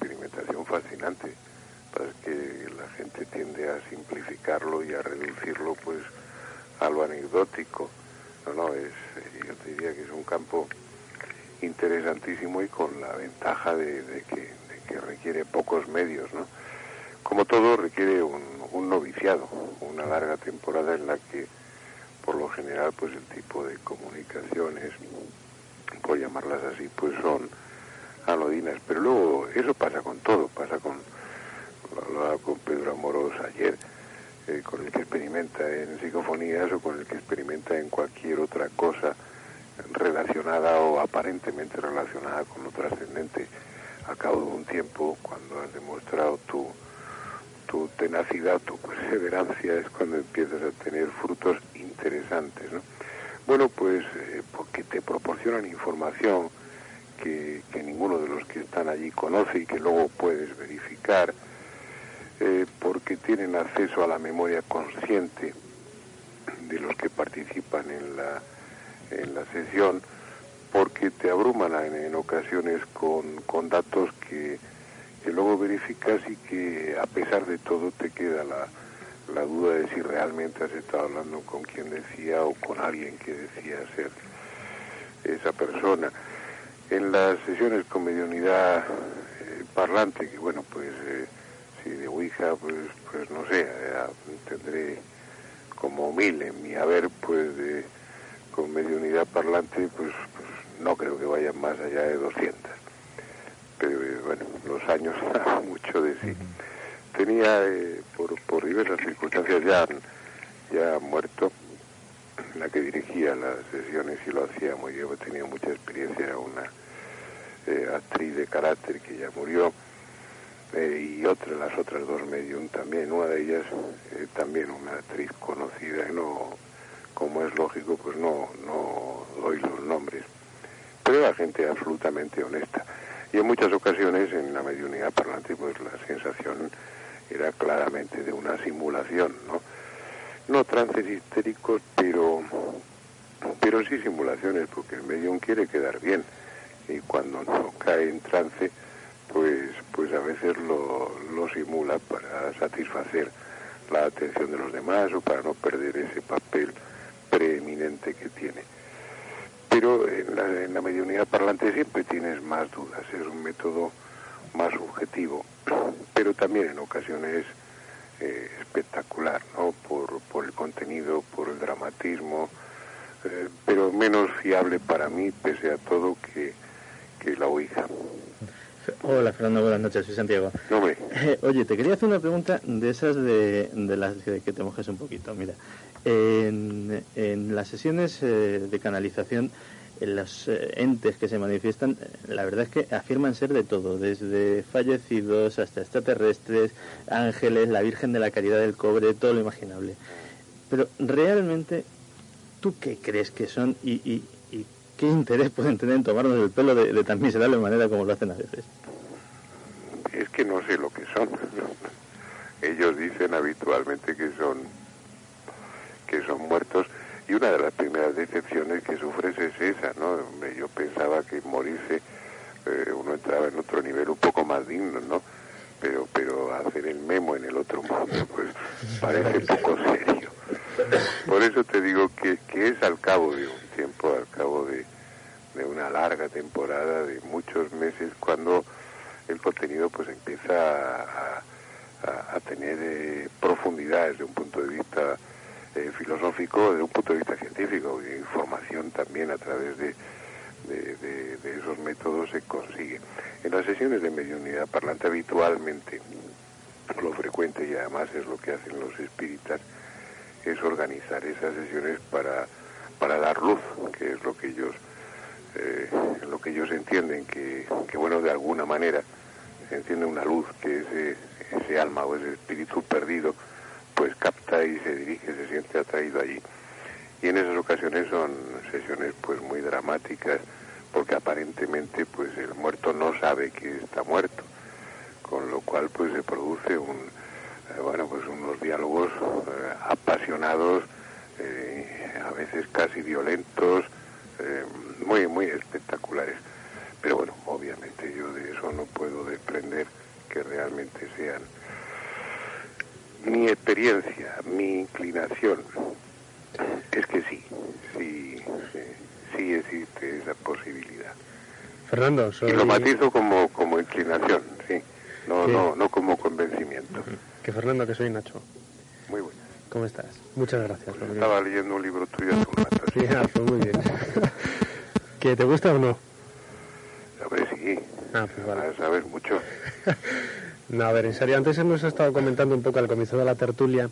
pero era gente absolutamente honesta. Y en muchas ocasiones en la mediunidad parlante pues la sensación era claramente de una simulación no no trances histéricos pero pero sí simulaciones porque el medium quiere quedar bien. Y cuando no cae en trance pues pues a veces lo, lo simula para satisfacer la atención de los demás o para no perder ese papel preeminente que tiene pero en la, en la mediunidad parlante siempre tienes más dudas, es un método más subjetivo, *clears throat* pero también en ocasiones eh, espectacular, ¿no? Por, por el contenido, por el dramatismo, eh, pero menos fiable para mí, pese a todo, que, que la Ouija. Hola Fernando, buenas noches, soy Santiago. No, hombre. Eh, *laughs* oye, te quería hacer una pregunta de esas de, de las que, que te mojes un poquito. Mira, en, en las sesiones eh, de canalización, los eh, entes que se manifiestan, eh, la verdad es que afirman ser de todo, desde fallecidos hasta extraterrestres, ángeles, la Virgen de la Caridad del Cobre, todo lo imaginable. Pero realmente, ¿tú qué crees que son y- y qué interés pueden tener en tomarnos el pelo de, de tan miserable manera como lo hacen a veces? Es que no sé lo que son. *laughs* Ellos dicen habitualmente que son que son muertos y una de las primeras decepciones que sufres es esa, ¿no? Yo pensaba que morirse eh, uno entraba en otro nivel un poco más digno, ¿no? Pero pero hacer el memo en el otro mundo pues parece poco serio. Por eso te digo que, que es al cabo de un tiempo, al cabo de, de una larga temporada, de muchos meses, cuando el contenido pues empieza a, tener eh, profundidad desde un punto de vista eh, filosófico, desde un punto de vista científico, y información también a través de, esos métodos se consigue. En las sesiones de mediunidad parlante habitualmente, lo frecuente y además es lo que hacen los espíritas, es organizar esas sesiones para, para dar luz, que es lo que ellos eh, lo que ellos entienden que, bueno, de alguna manera se enciende una luz que ese, ese alma o ese espíritu perdido pues capta y se dirige, se siente atraído allí. Y en esas ocasiones son sesiones pues muy dramáticas porque aparentemente pues el muerto no sabe que está muerto, con lo cual pues se produce un eh, bueno pues unos diálogos eh, apasionados, a veces casi violentos, muy, muy espectaculares. Pero bueno, obviamente yo de eso no puedo desprender que realmente sean mi experiencia, mi inclinación. Es que sí, sí, sí, existe esa posibilidad. Fernando, soy... Y lo matizo como, como inclinación, sí, no, no, no como convencimiento. Que Fernando, que soy Nacho. Muy bueno. ¿Cómo estás? Muchas gracias. estaba leyendo un libro tuyo hace un rato. *laughs* Sí, pues muy bien. *laughs* ¿Que te gusta o no? A ver, sí. Ah, pues vale. Sabes mucho. *laughs* no, a ver, en serio, antes hemos estado comentando un poco al comienzo de la tertulia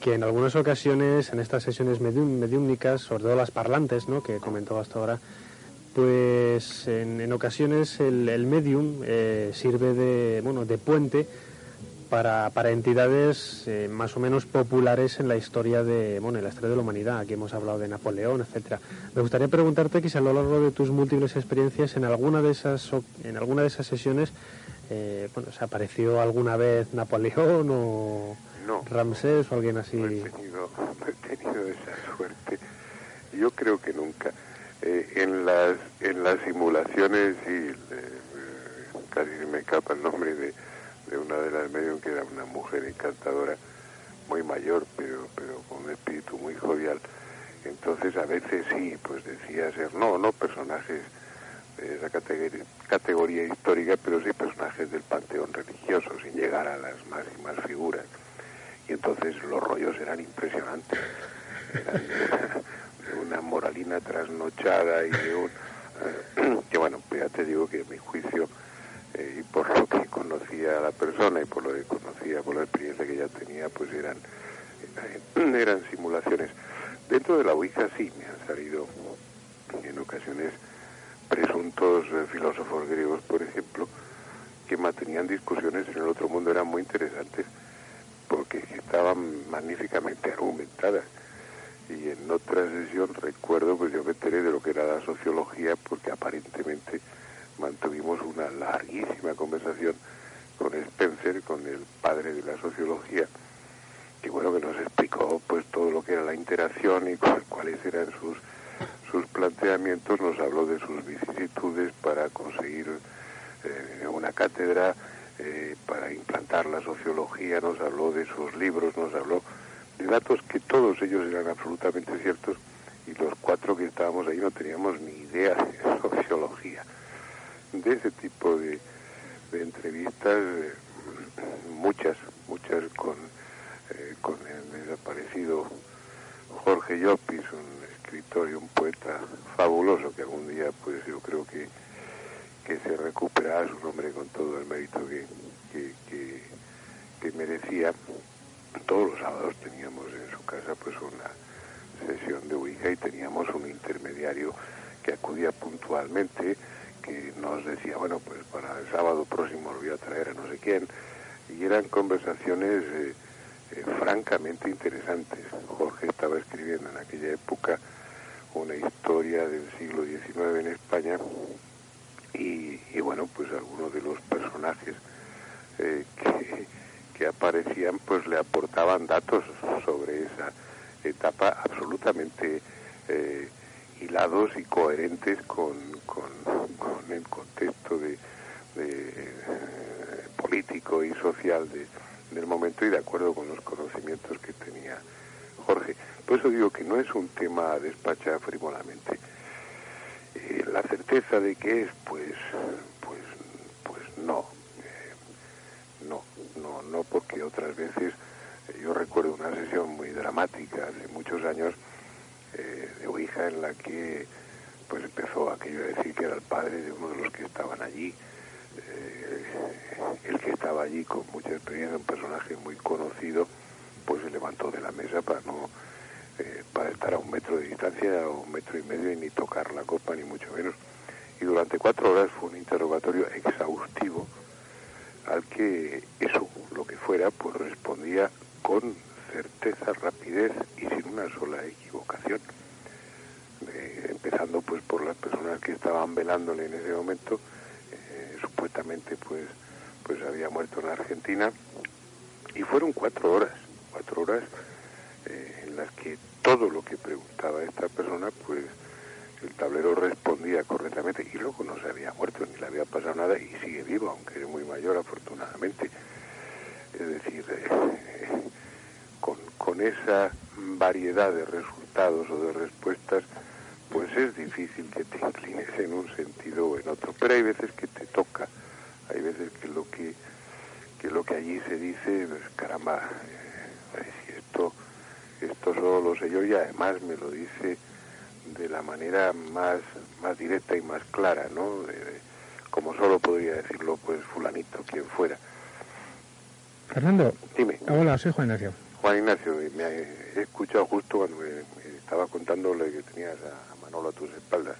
que en algunas ocasiones, en estas sesiones mediúnicas, sobre todo las parlantes, ¿no?, que comentó hasta ahora, pues en, ocasiones el, el medium eh, sirve de, bueno, de puente para, para entidades eh, más o menos populares en la historia de bueno en la historia de la humanidad. Aquí hemos hablado de Napoleón etcétera. Me gustaría preguntarte que si a lo largo de tus múltiples experiencias en alguna de esas en alguna de esas sesiones eh, bueno se apareció alguna vez Napoleón o Ramsés o alguien así no he, tenido, he tenido esa suerte. Yo creo que nunca. Eh, en las en las simulaciones y casi se me escapa el nombre de de una de las medios que era una mujer encantadora, muy mayor, pero, pero con un espíritu muy jovial. Entonces a veces sí, pues decía ser, no, no personajes de esa categoría, categoría histórica, pero sí personajes del panteón religioso, sin llegar a las máximas figuras. Y entonces los rollos eran impresionantes. Eran de una, moralina trasnochada y de un... *clears throat* que bueno, pues te digo que mi juicio eh, y por lo que conocía a la persona y por lo que conocía, por la experiencia que ya tenía, pues eran, eran simulaciones. Dentro de la Ouija sí me han salido en ocasiones presuntos eh, filósofos griegos, por ejemplo, que mantenían discusiones en el otro mundo, eran muy interesantes porque estaban magníficamente argumentadas. Y en otra sesión recuerdo, pues yo me enteré de lo que era la sociología porque aparentemente mantuvimos una larguísima conversación con Spencer, con el padre de la sociología, que bueno que nos explicó pues todo lo que era la interacción y cuáles eran sus sus planteamientos, nos habló de sus vicisitudes para conseguir eh, una cátedra, eh, para implantar la sociología, nos habló de sus libros, nos habló de datos que todos ellos eran absolutamente ciertos y los cuatro que estábamos ahí no teníamos ni idea de *laughs* sociología de ese tipo de, entrevistas, muchas, muchas con, eh, con el desaparecido Jorge Llopis, un escritor y un poeta fabuloso que algún día, pues yo creo que, que se recuperará su nombre con todo el mérito que, que, que merecía. Todos los sábados teníamos en su casa pues una sesión de Ouija y teníamos un intermediario que acudía puntualmente que nos decía, bueno, pues para el sábado próximo lo voy a traer a no sé quién, y eran conversaciones eh, eh, francamente interesantes. Jorge estaba escribiendo en aquella época una historia del siglo XIX en España y, bueno, pues algunos de los personajes eh, que, aparecían pues le aportaban datos sobre esa etapa absolutamente eh, hilados y coherentes con, con, con el contexto de, eh, político y social de, del momento y de acuerdo con los conocimientos que tenía Jorge. Por eso digo que no es un tema a despachar frívolamente. Eh, la certeza de que es, pues, pues, pues no. Eh, no, no, no, porque otras veces yo recuerdo una sesión muy dramática hace muchos años eh, de Ouija en la que pues empezó aquello a decir que era el padre de uno de los que estaban allí. Eh, el que estaba allí con mucha experiencia, un personaje muy conocido, pues se levantó de la mesa para no eh, para estar a un metro de distancia o un metro y medio y ni tocar la copa ni mucho menos. Y durante cuatro horas fue un interrogatorio exhaustivo al que eso, lo que fuera, pues respondía con certeza, rapidez y sin una sola equivocación. Eh, empezando pues por las personas que estaban velándole en ese momento, eh, supuestamente pues, pues había muerto en Argentina, y fueron cuatro horas, cuatro horas eh, en las que todo lo que preguntaba esta persona, pues el tablero respondía correctamente y luego no se había muerto ni le había pasado nada y sigue vivo, aunque es muy mayor afortunadamente. Es decir, con, esa variedad de resultados o de respuestas, pues es difícil que te inclines en un sentido o en otro. Pero hay veces que te toca, hay veces que lo que, que, lo que allí se dice, pues caramba, eh, si esto, esto solo lo sé yo y además me lo dice de la manera más, más directa y más clara, ¿no? De, de, como solo podría decirlo, pues fulanito, quien fuera. Fernando. Dime. Hola, soy Juan Ignacio. Juan Ignacio, me he escuchado justo cuando me, me estaba contándole que tenías a Manolo a tus espaldas.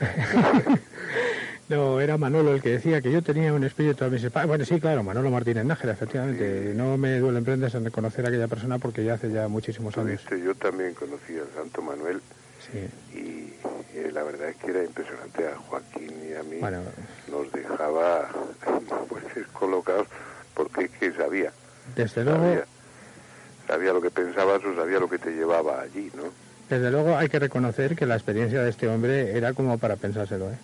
*laughs* no, era Manolo el que decía que yo tenía un espíritu a mis espaldas. Bueno, sí, claro, Manolo Martínez Nájera, efectivamente. Sí. No me duele en prendas en reconocer a aquella persona porque ya hace ya muchísimos años. Yo también conocí al Santo Manuel sí. y, y, la verdad es que era impresionante. A Joaquín y a mí bueno, nos dejaba *laughs* pues descolocados porque es que sabía. Desde luego. Sabía lo que pensabas o sabía lo que te llevaba allí, ¿no? Desde luego hay que reconocer que la experiencia de este hombre era como para pensárselo, ¿eh?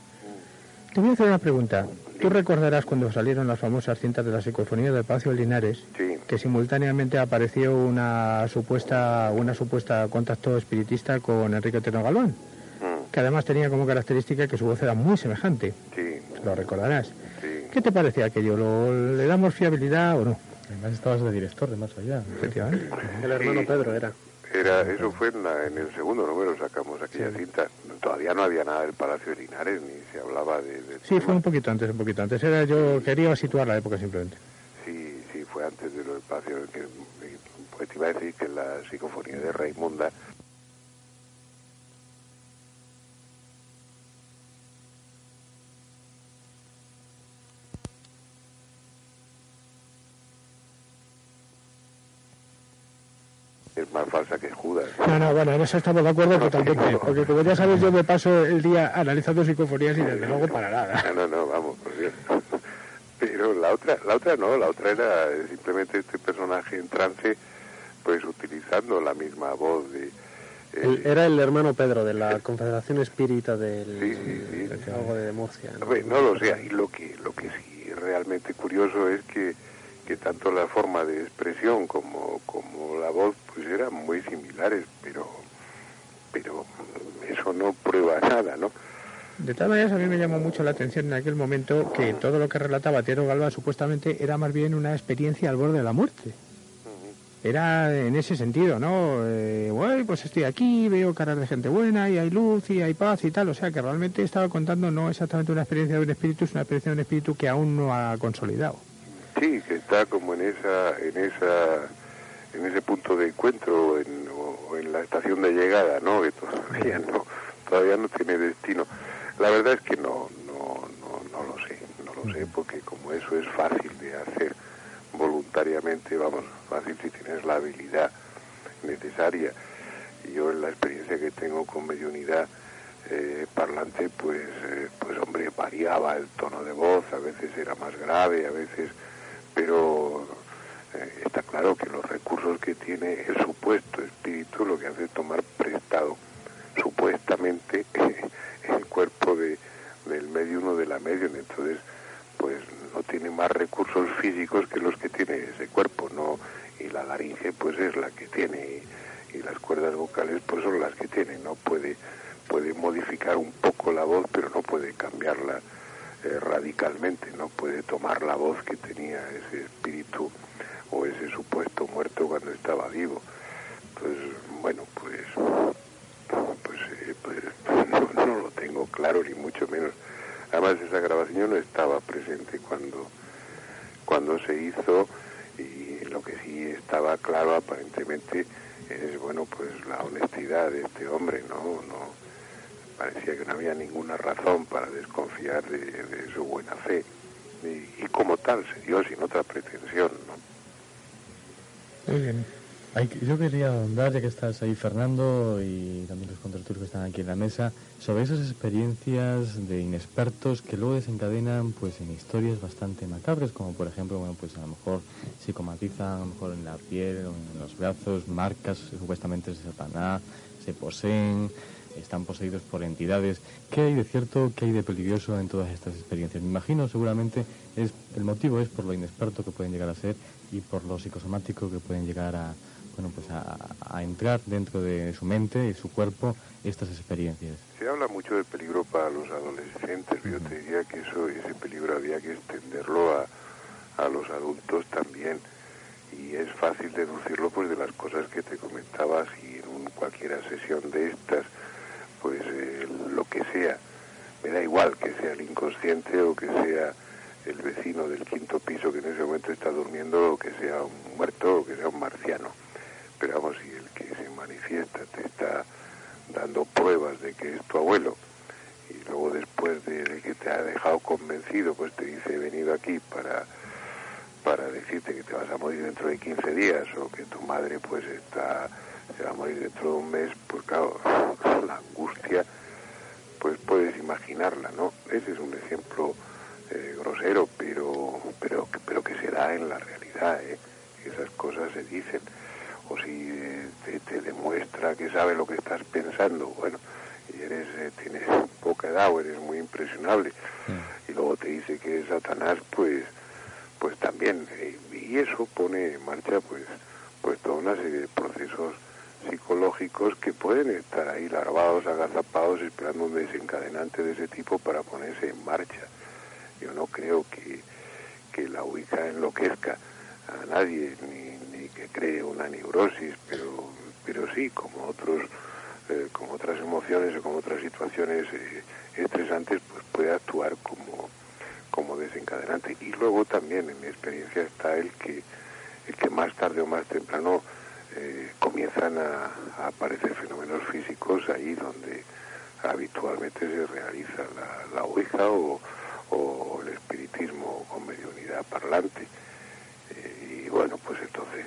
Te voy a hacer una pregunta. ¿Tú recordarás cuando salieron las famosas cintas de la psicofonía del Palacio de Linares? Sí. Que simultáneamente apareció una supuesta, una supuesta contacto espiritista con Enrique Teno Galván, mm. que además tenía como característica que su voz era muy semejante. Sí. Lo recordarás. Sí. ¿Qué te parecía aquello? ¿Lo, ¿Le damos fiabilidad o no? Además estabas de director de más allá. Efectivamente. El hermano Sí. Pedro era. Era, eso fue en, la- en el segundo número, sacamos aquella cinta. Todavía no había nada del Palacio de Linares, ni se hablaba de... de Sí, fue un poquito antes, un poquito antes. Era, yo quería situar la época simplemente. Sí, sí, fue antes de lo del Palacio. Que, pues te iba a decir que la psicofonía de Raimunda es más falsa que Judas. No, no, bueno, en eso estamos de acuerdo totalmente. Porque como ya sabes, yo me paso el día analizando psicofonías y desde luego para nada. No, no, no, vamos, por Dios. Pero la otra, la otra no, la otra era simplemente este personaje en trance, pues utilizando la misma voz de... eh, El- era el hermano Pedro de la Confederación Espírita del Sí, sí, sí. algo de Murcia. ¿no? Lo sé, y lo que, lo que sí es realmente curioso es que, que tanto la forma de expresión como, como la voz pues eran muy similares, pero, pero eso no prueba nada, ¿no? De todas maneras, a mí me llamó mucho la atención en aquel momento que todo lo que relataba Tiero Galva supuestamente era más bien una experiencia al borde de la muerte. Era en ese sentido, ¿no? Eh, bueno, pues estoy aquí, veo caras de gente buena y hay luz y hay paz y tal. O sea que realmente estaba contando no exactamente una experiencia de un espíritu, es una experiencia de un espíritu que aún no ha consolidado. Sí, que está como en esa, en esa, en ese punto de encuentro en, o, en la estación de llegada, ¿no? Que todavía no, todavía no tiene destino. La verdad es que no, no, no, no lo sé, no lo sé, porque como eso es fácil de hacer voluntariamente, vamos, fácil si tienes la habilidad necesaria. Yo en la experiencia que tengo con mediunidad eh, parlante, pues, eh, pues hombre, variaba el tono de voz, a veces era más grave, a veces pero eh, está claro que los recursos que tiene el supuesto espíritu lo que hace es tomar prestado. Supuestamente *laughs* el cuerpo de, del medio uno de la medium entonces pues no tiene más recursos físicos que los que tiene ese cuerpo no y la laringe pues es la que tiene y, las cuerdas vocales pues son las que tiene no puede puede modificar un poco la voz pero no puede cambiarla eh, radicalmente no puede tomar la voz que tenía ese espíritu o ese supuesto muerto cuando estaba vivo. Pues bueno pues pues, eh, pues *laughs* no, lo tengo claro ni mucho menos. Además esa grabación no estaba presente cuando cuando se hizo y lo que sí estaba claro aparentemente es bueno pues la honestidad de este hombre no no parecía que no había ninguna razón para desconfiar de, su buena fe. Y, como tal se dio sin otra pretensión no muy bien. Yo quería ahondar, ya que estás ahí, Fernando, y también los contratores que están aquí en la mesa, sobre esas experiencias de inexpertos que luego desencadenan pues en historias bastante macabras, como por ejemplo, bueno, pues a lo mejor psicomatizan, a lo mejor en la piel o en los brazos, marcas supuestamente de Satanás, se poseen, están poseídos por entidades. ¿Qué hay de cierto, qué hay de peligroso en todas estas experiencias? Me imagino, seguramente, es el motivo es por lo inexperto que pueden llegar a ser y por lo psicosomático que pueden llegar a, bueno, pues a, entrar dentro de su mente y su cuerpo estas experiencias. Se habla mucho del peligro para los adolescentes, yo te diría que eso, ese peligro había que extenderlo a, a los adultos también y es fácil deducirlo pues de las cosas que te comentaba si en un, cualquier sesión de estas pues eh, lo que sea. Me da igual que sea el inconsciente o que sea el vecino del quinto piso que en ese momento está durmiendo o que sea un muerto o que sea un marciano. Pero vamos, si el que se manifiesta te está dando pruebas de que es tu abuelo y luego después de, que te ha dejado convencido, pues te dice he venido aquí para para decirte que te vas a morir dentro de 15 días o que tu madre pues está se va a morir dentro de un mes, pues claro, *laughs* la angustia pues puedes imaginarla, ¿no? Ese es un ejemplo eh, grosero, pero pero pero que se da en la realidad, ¿eh? Esas cosas se dicen o si eh, te, demuestra que sabe lo que estás pensando, bueno, y eres eh, tienes poca edad o eres muy impresionable, y luego te dice que es Satanás, pues pues también, eh, y eso pone en marcha pues pues toda una serie de procesos psicológicos que pueden estar ahí larvados, agazapados, esperando un desencadenante de ese tipo para ponerse en marcha. Yo no creo que, que la Ouija enloquezca a nadie, ni, que cree una neurosis, pero, pero sí, como otros eh, como otras emociones o como otras situaciones eh, estresantes, pues puede actuar como, como desencadenante. Y luego también en mi experiencia está el que, el que más tarde o más temprano eh, comienzan a, aparecer fenómenos físicos ahí donde habitualmente se realiza la, la o, el espiritismo con mediunidad parlante y bueno, pues entonces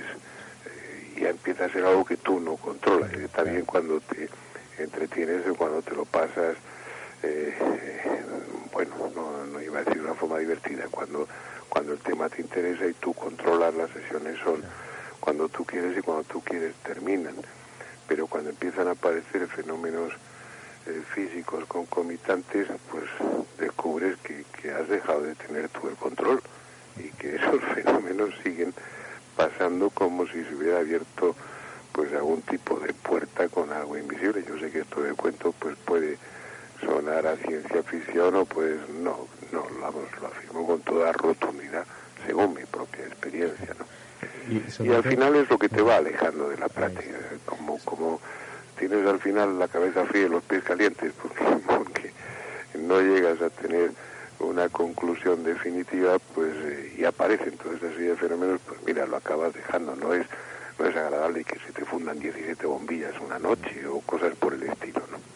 eh, ya empieza a ser algo que tú no controlas. Está bien cuando te entretienes o cuando te lo pasas, eh, bueno, no, no, iba a decir una forma divertida, cuando, cuando el tema te interesa y tú controlas las sesiones son cuando tú quieres y cuando tú quieres terminan. Pero cuando empiezan a aparecer fenómenos eh, físicos concomitantes, pues descubres que, que has dejado de tener tú el control y que *laughs* esos fenómenos siguen pasando como si se hubiera abierto pues algún tipo de puerta con algo invisible. Yo sé que esto de cuento pues puede sonar a ciencia ficción o pues no, no, lo afirmo con toda rotundidad según mi propia experiencia, ¿no? Y, al final es lo que te va alejando de la práctica, como, como tienes al final la cabeza fría y los pies calientes, porque, *laughs* porque no llegas a tener una conclusión definitiva, pues eh, y aparecen toda esta serie de fenómenos, pues mira, lo acabas dejando, no es no es agradable que se te fundan 17 bombillas una noche o cosas por el estilo, ¿no?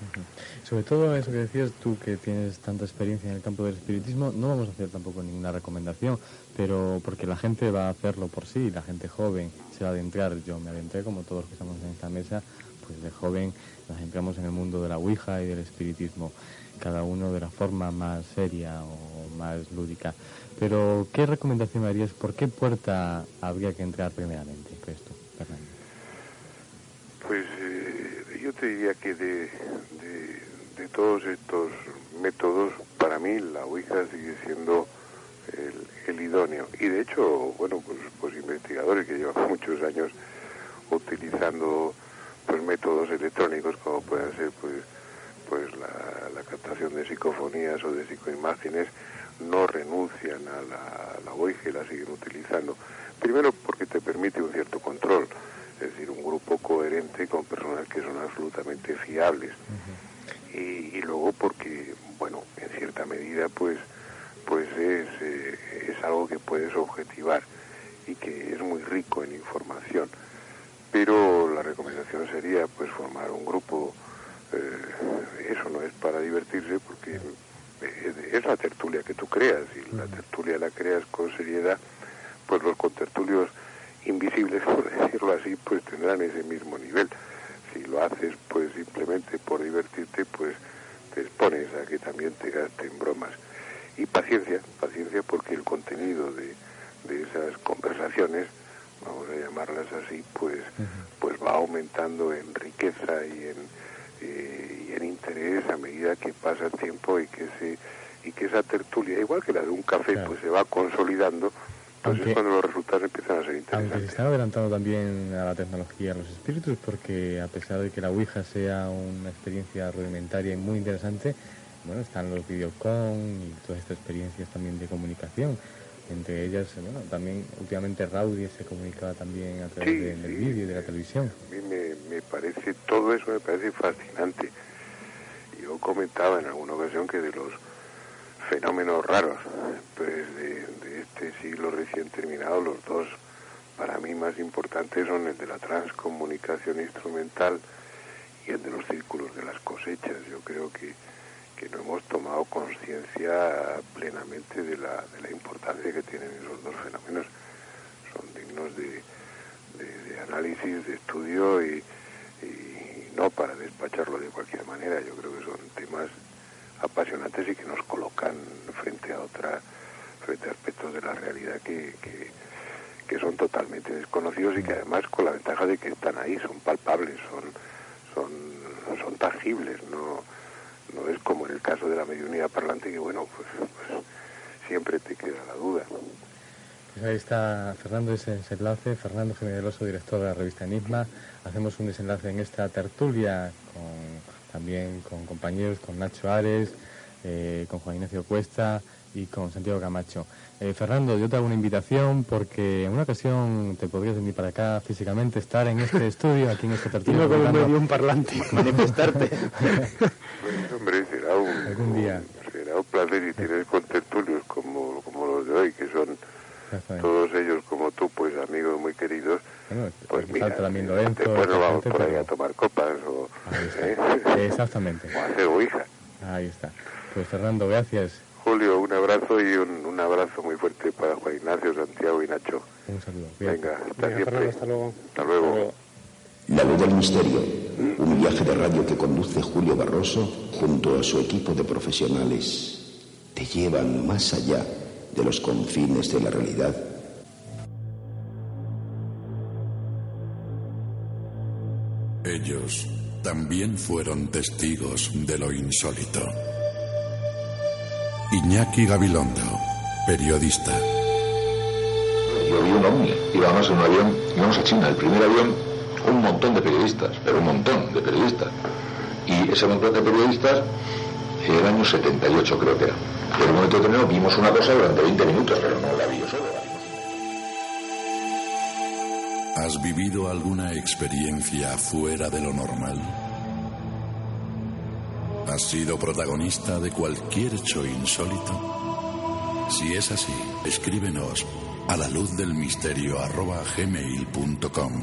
Sobre todo eso que decías tú, que tienes tanta experiencia en el campo del espiritismo, no vamos a hacer tampoco ninguna recomendación, pero porque la gente va a hacerlo por sí, la gente joven se va a adentrar, yo me adentré como todos los que estamos en esta mesa, pues de joven nos entramos en el mundo de la Ouija y del espiritismo. cada uno de la forma más seria o más lúdica. Pero, ¿qué recomendación harías? ¿Por qué puerta habría que entrar primeramente? ¿Crees tú, Fernando? Pues te diría que de, de, todos estos métodos, para mí la Ouija sigue siendo el, idóneo. Y de hecho, bueno, pues, pues investigadores que llevan *laughs* muchos años utilizando pues métodos electrónicos como pueden ser pues pues la, captación de psicofonías o de psicoimágenes no renuncian a la, la Ouija y la siguen utilizando. Primero porque te permite un cierto control, es decir, un grupo coherente con personas que son absolutamente fiables. y, luego porque, bueno, en cierta medida, pues, pues es, eh, es algo que puedes objetivar y que es muy rico en información. Pero la recomendación sería, pues, formar un grupo. Eh, eso no es para divertirse, porque es la tertulia que tú creas y la tertulia la creas con seriedad, pues los contertulios invisibles, *laughs* por decirlo así, pues tendrán ese mismo nivel. Si lo haces pues simplemente por divertirte, pues te expones a que también te gasten bromas. Y paciencia, paciencia porque el contenido de, de esas conversaciones, vamos a llamarlas así, pues, pues va aumentando en riqueza y en, eh, y en interés a medida que pasa el tiempo y que se y que esa tertulia, igual que la de un café, pues se va consolidando, entonces cuando los resultados empiezan a ser interesantes. Aunque se están adelantando también a la tecnología, los espíritus, porque a pesar de que la Ouija sea una experiencia rudimentaria y muy interesante, bueno, están los videocon y todas estas experiencias también de comunicación. Entre ellas, bueno, también últimamente Raudy se comunicaba también a través del vídeo y de la televisión. A mí me, me parece, todo eso me parece fascinante. Yo comentaba en alguna ocasión que de los fenómenos raros pues de, este siglo recién terminado, los dos para mí más importantes son el de la transcomunicación instrumental y el de los círculos de las cosechas. Yo creo que, que no hemos tomado conciencia plenamente de la, de la importancia que tienen esos dos fenómenos. Son dignos de, de, análisis, de estudio y, y no para despacharlo de cualquier manera. Yo creo que son temas apasionantes y que nos colocan frente a otra frente a aspectos de la realidad que, que, son totalmente desconocidos y que además con la ventaja de que están ahí son palpables son son tangibles no no es como en el caso de la mediunidad parlante que bueno pues, pues siempre te queda la duda. Pues ahí está Fernando ese desenlace, Fernando Generoso, director de la revista Enigma. Hacemos un desenlace en esta tertulia con también con compañeros, con Nacho Ares, eh, con Juan Ignacio Cuesta y con Santiago Camacho. Eh, Fernando, yo te hago una invitación porque en una ocasión te podrías venir para acá físicamente, estar en este *laughs* estudio, aquí en este tertulia. Como medio un parlante. *laughs* Manifestarte. Pues, hombre, será un, Algún día. será un placer y tienes con tertulios como, como los de hoy, que son todos ellos como tú, pues amigos muy queridos. pues mira, también Lorenzo, después nos vamos por ahí a tomar copas. ¿Eh? Exactamente. O hacer ouija. Ahí está. Pues Fernando, gracias. Julio, un abrazo y un, un, abrazo muy fuerte para Juan Ignacio, Santiago y Nacho. Un saludo. Venga, hasta siempre. Fernando, hasta luego. Hasta luego. La luz del misterio, un viaje de radio que conduce Julio Barroso junto a su equipo de profesionales, te llevan más allá de los confines de la realidad. También fueron testigos de lo insólito. Iñaki Gabilondo, periodista. Yo vi un ovni, íbamos en un avión, íbamos a China, el primer avión, un montón de periodistas, pero un montón de periodistas. Y ese montón de periodistas, el año 78 creo que era. Y en un momento determinado vimos una cosa durante 20 minutos, pero no la vi yo solo. ¿Has vivido alguna experiencia fuera de lo normal? ¿Has sido protagonista de cualquier hecho insólito? Si es así, escríbenos a la luz del misterio arroba gmail.com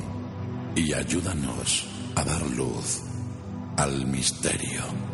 y ayúdanos a dar luz al misterio.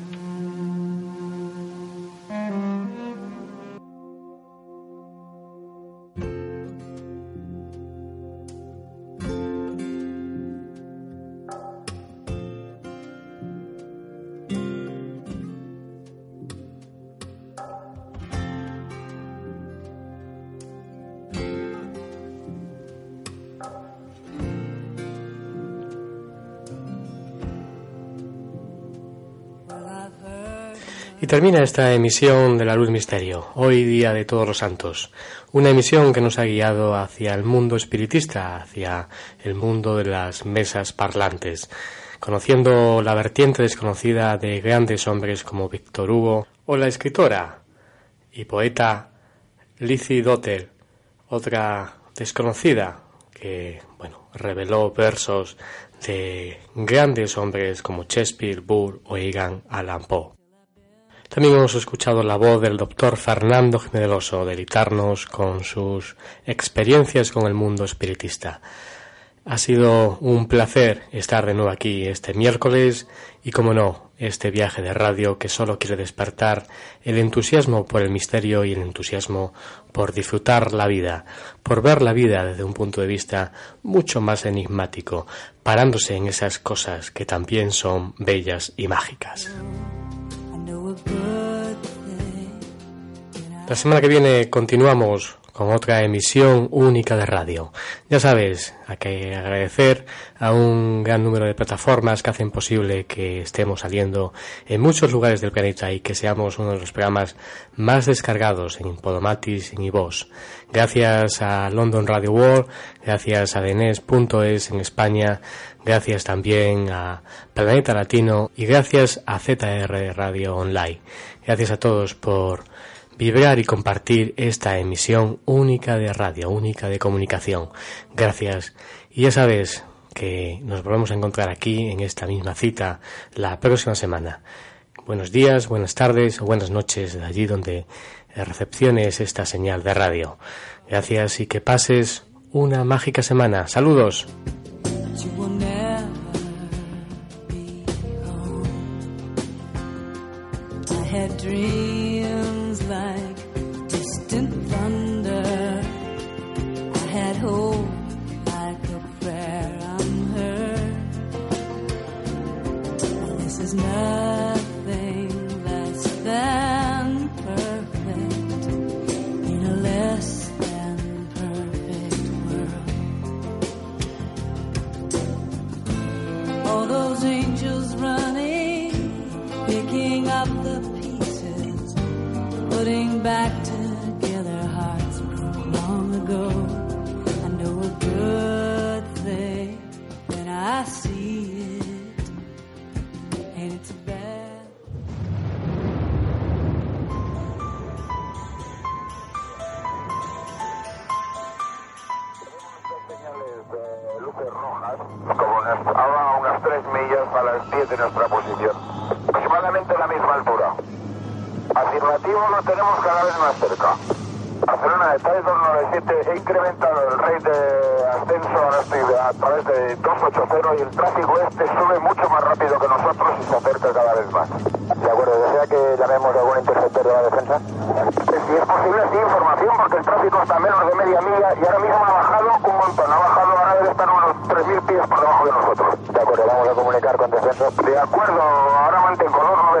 Termina esta emisión de La Luz Misterio, hoy día de Todos los Santos. Una emisión que nos ha guiado hacia el mundo espiritista, hacia el mundo de las mesas parlantes, conociendo la vertiente desconocida de grandes hombres como Víctor Hugo o la escritora y poeta Lizzie Dotter, otra desconocida que, bueno, reveló versos de grandes hombres como Shakespeare, Burr o Egan Allan Poe. También hemos escuchado la voz del doctor Fernando Jiménez deleitarnos con sus experiencias con el mundo espiritista. Ha sido un placer estar de nuevo aquí este miércoles y, como no, este viaje de radio que solo quiere despertar el entusiasmo por el misterio y el entusiasmo por disfrutar la vida, por ver la vida desde un punto de vista mucho más enigmático, parándose en esas cosas que también son bellas y mágicas. La semana que viene continuamos con otra emisión única de radio. Ya sabes, hay que agradecer a un gran número de plataformas que hacen posible que estemos saliendo en muchos lugares del planeta y que seamos uno de los programas más descargados en Podomatis y en iVoox. Gracias a London Radio World, gracias a Denes.es en España, gracias también a Planeta Latino y gracias a ZR Radio Online. Gracias a todos por vibrar y compartir esta emisión única de radio, única de comunicación. Gracias. Y ya sabes que nos volvemos a encontrar aquí en esta misma cita la próxima semana. Buenos días, buenas tardes o buenas noches de allí donde recepciones esta señal de radio. Gracias y que pases una mágica semana. Saludos. you will never be home. I had dreams. back together, hearts broke long ago. I know a good thing when I see it, and it's bad. Señales de luces rojas, unas 3 millas a las 10 de nuestra posición, aproximadamente a la misma altura. Afirmativo, lo tenemos cada vez más cerca. Barcelona está en 297, he incrementado el rate de ascenso ahora estoy a través de 280 y el tráfico este sube mucho más rápido que nosotros y se acerca cada vez más. De acuerdo, ¿desea que llamemos a algún interceptor de la defensa? Eh, si es posible, sí, información, porque el tráfico está a menos de media milla y ahora mismo ha bajado un montón, ha bajado, ahora debe estar unos 3.000 pies por debajo de nosotros. De acuerdo, vamos a comunicar con defensa. De acuerdo, ahora mantengo 297.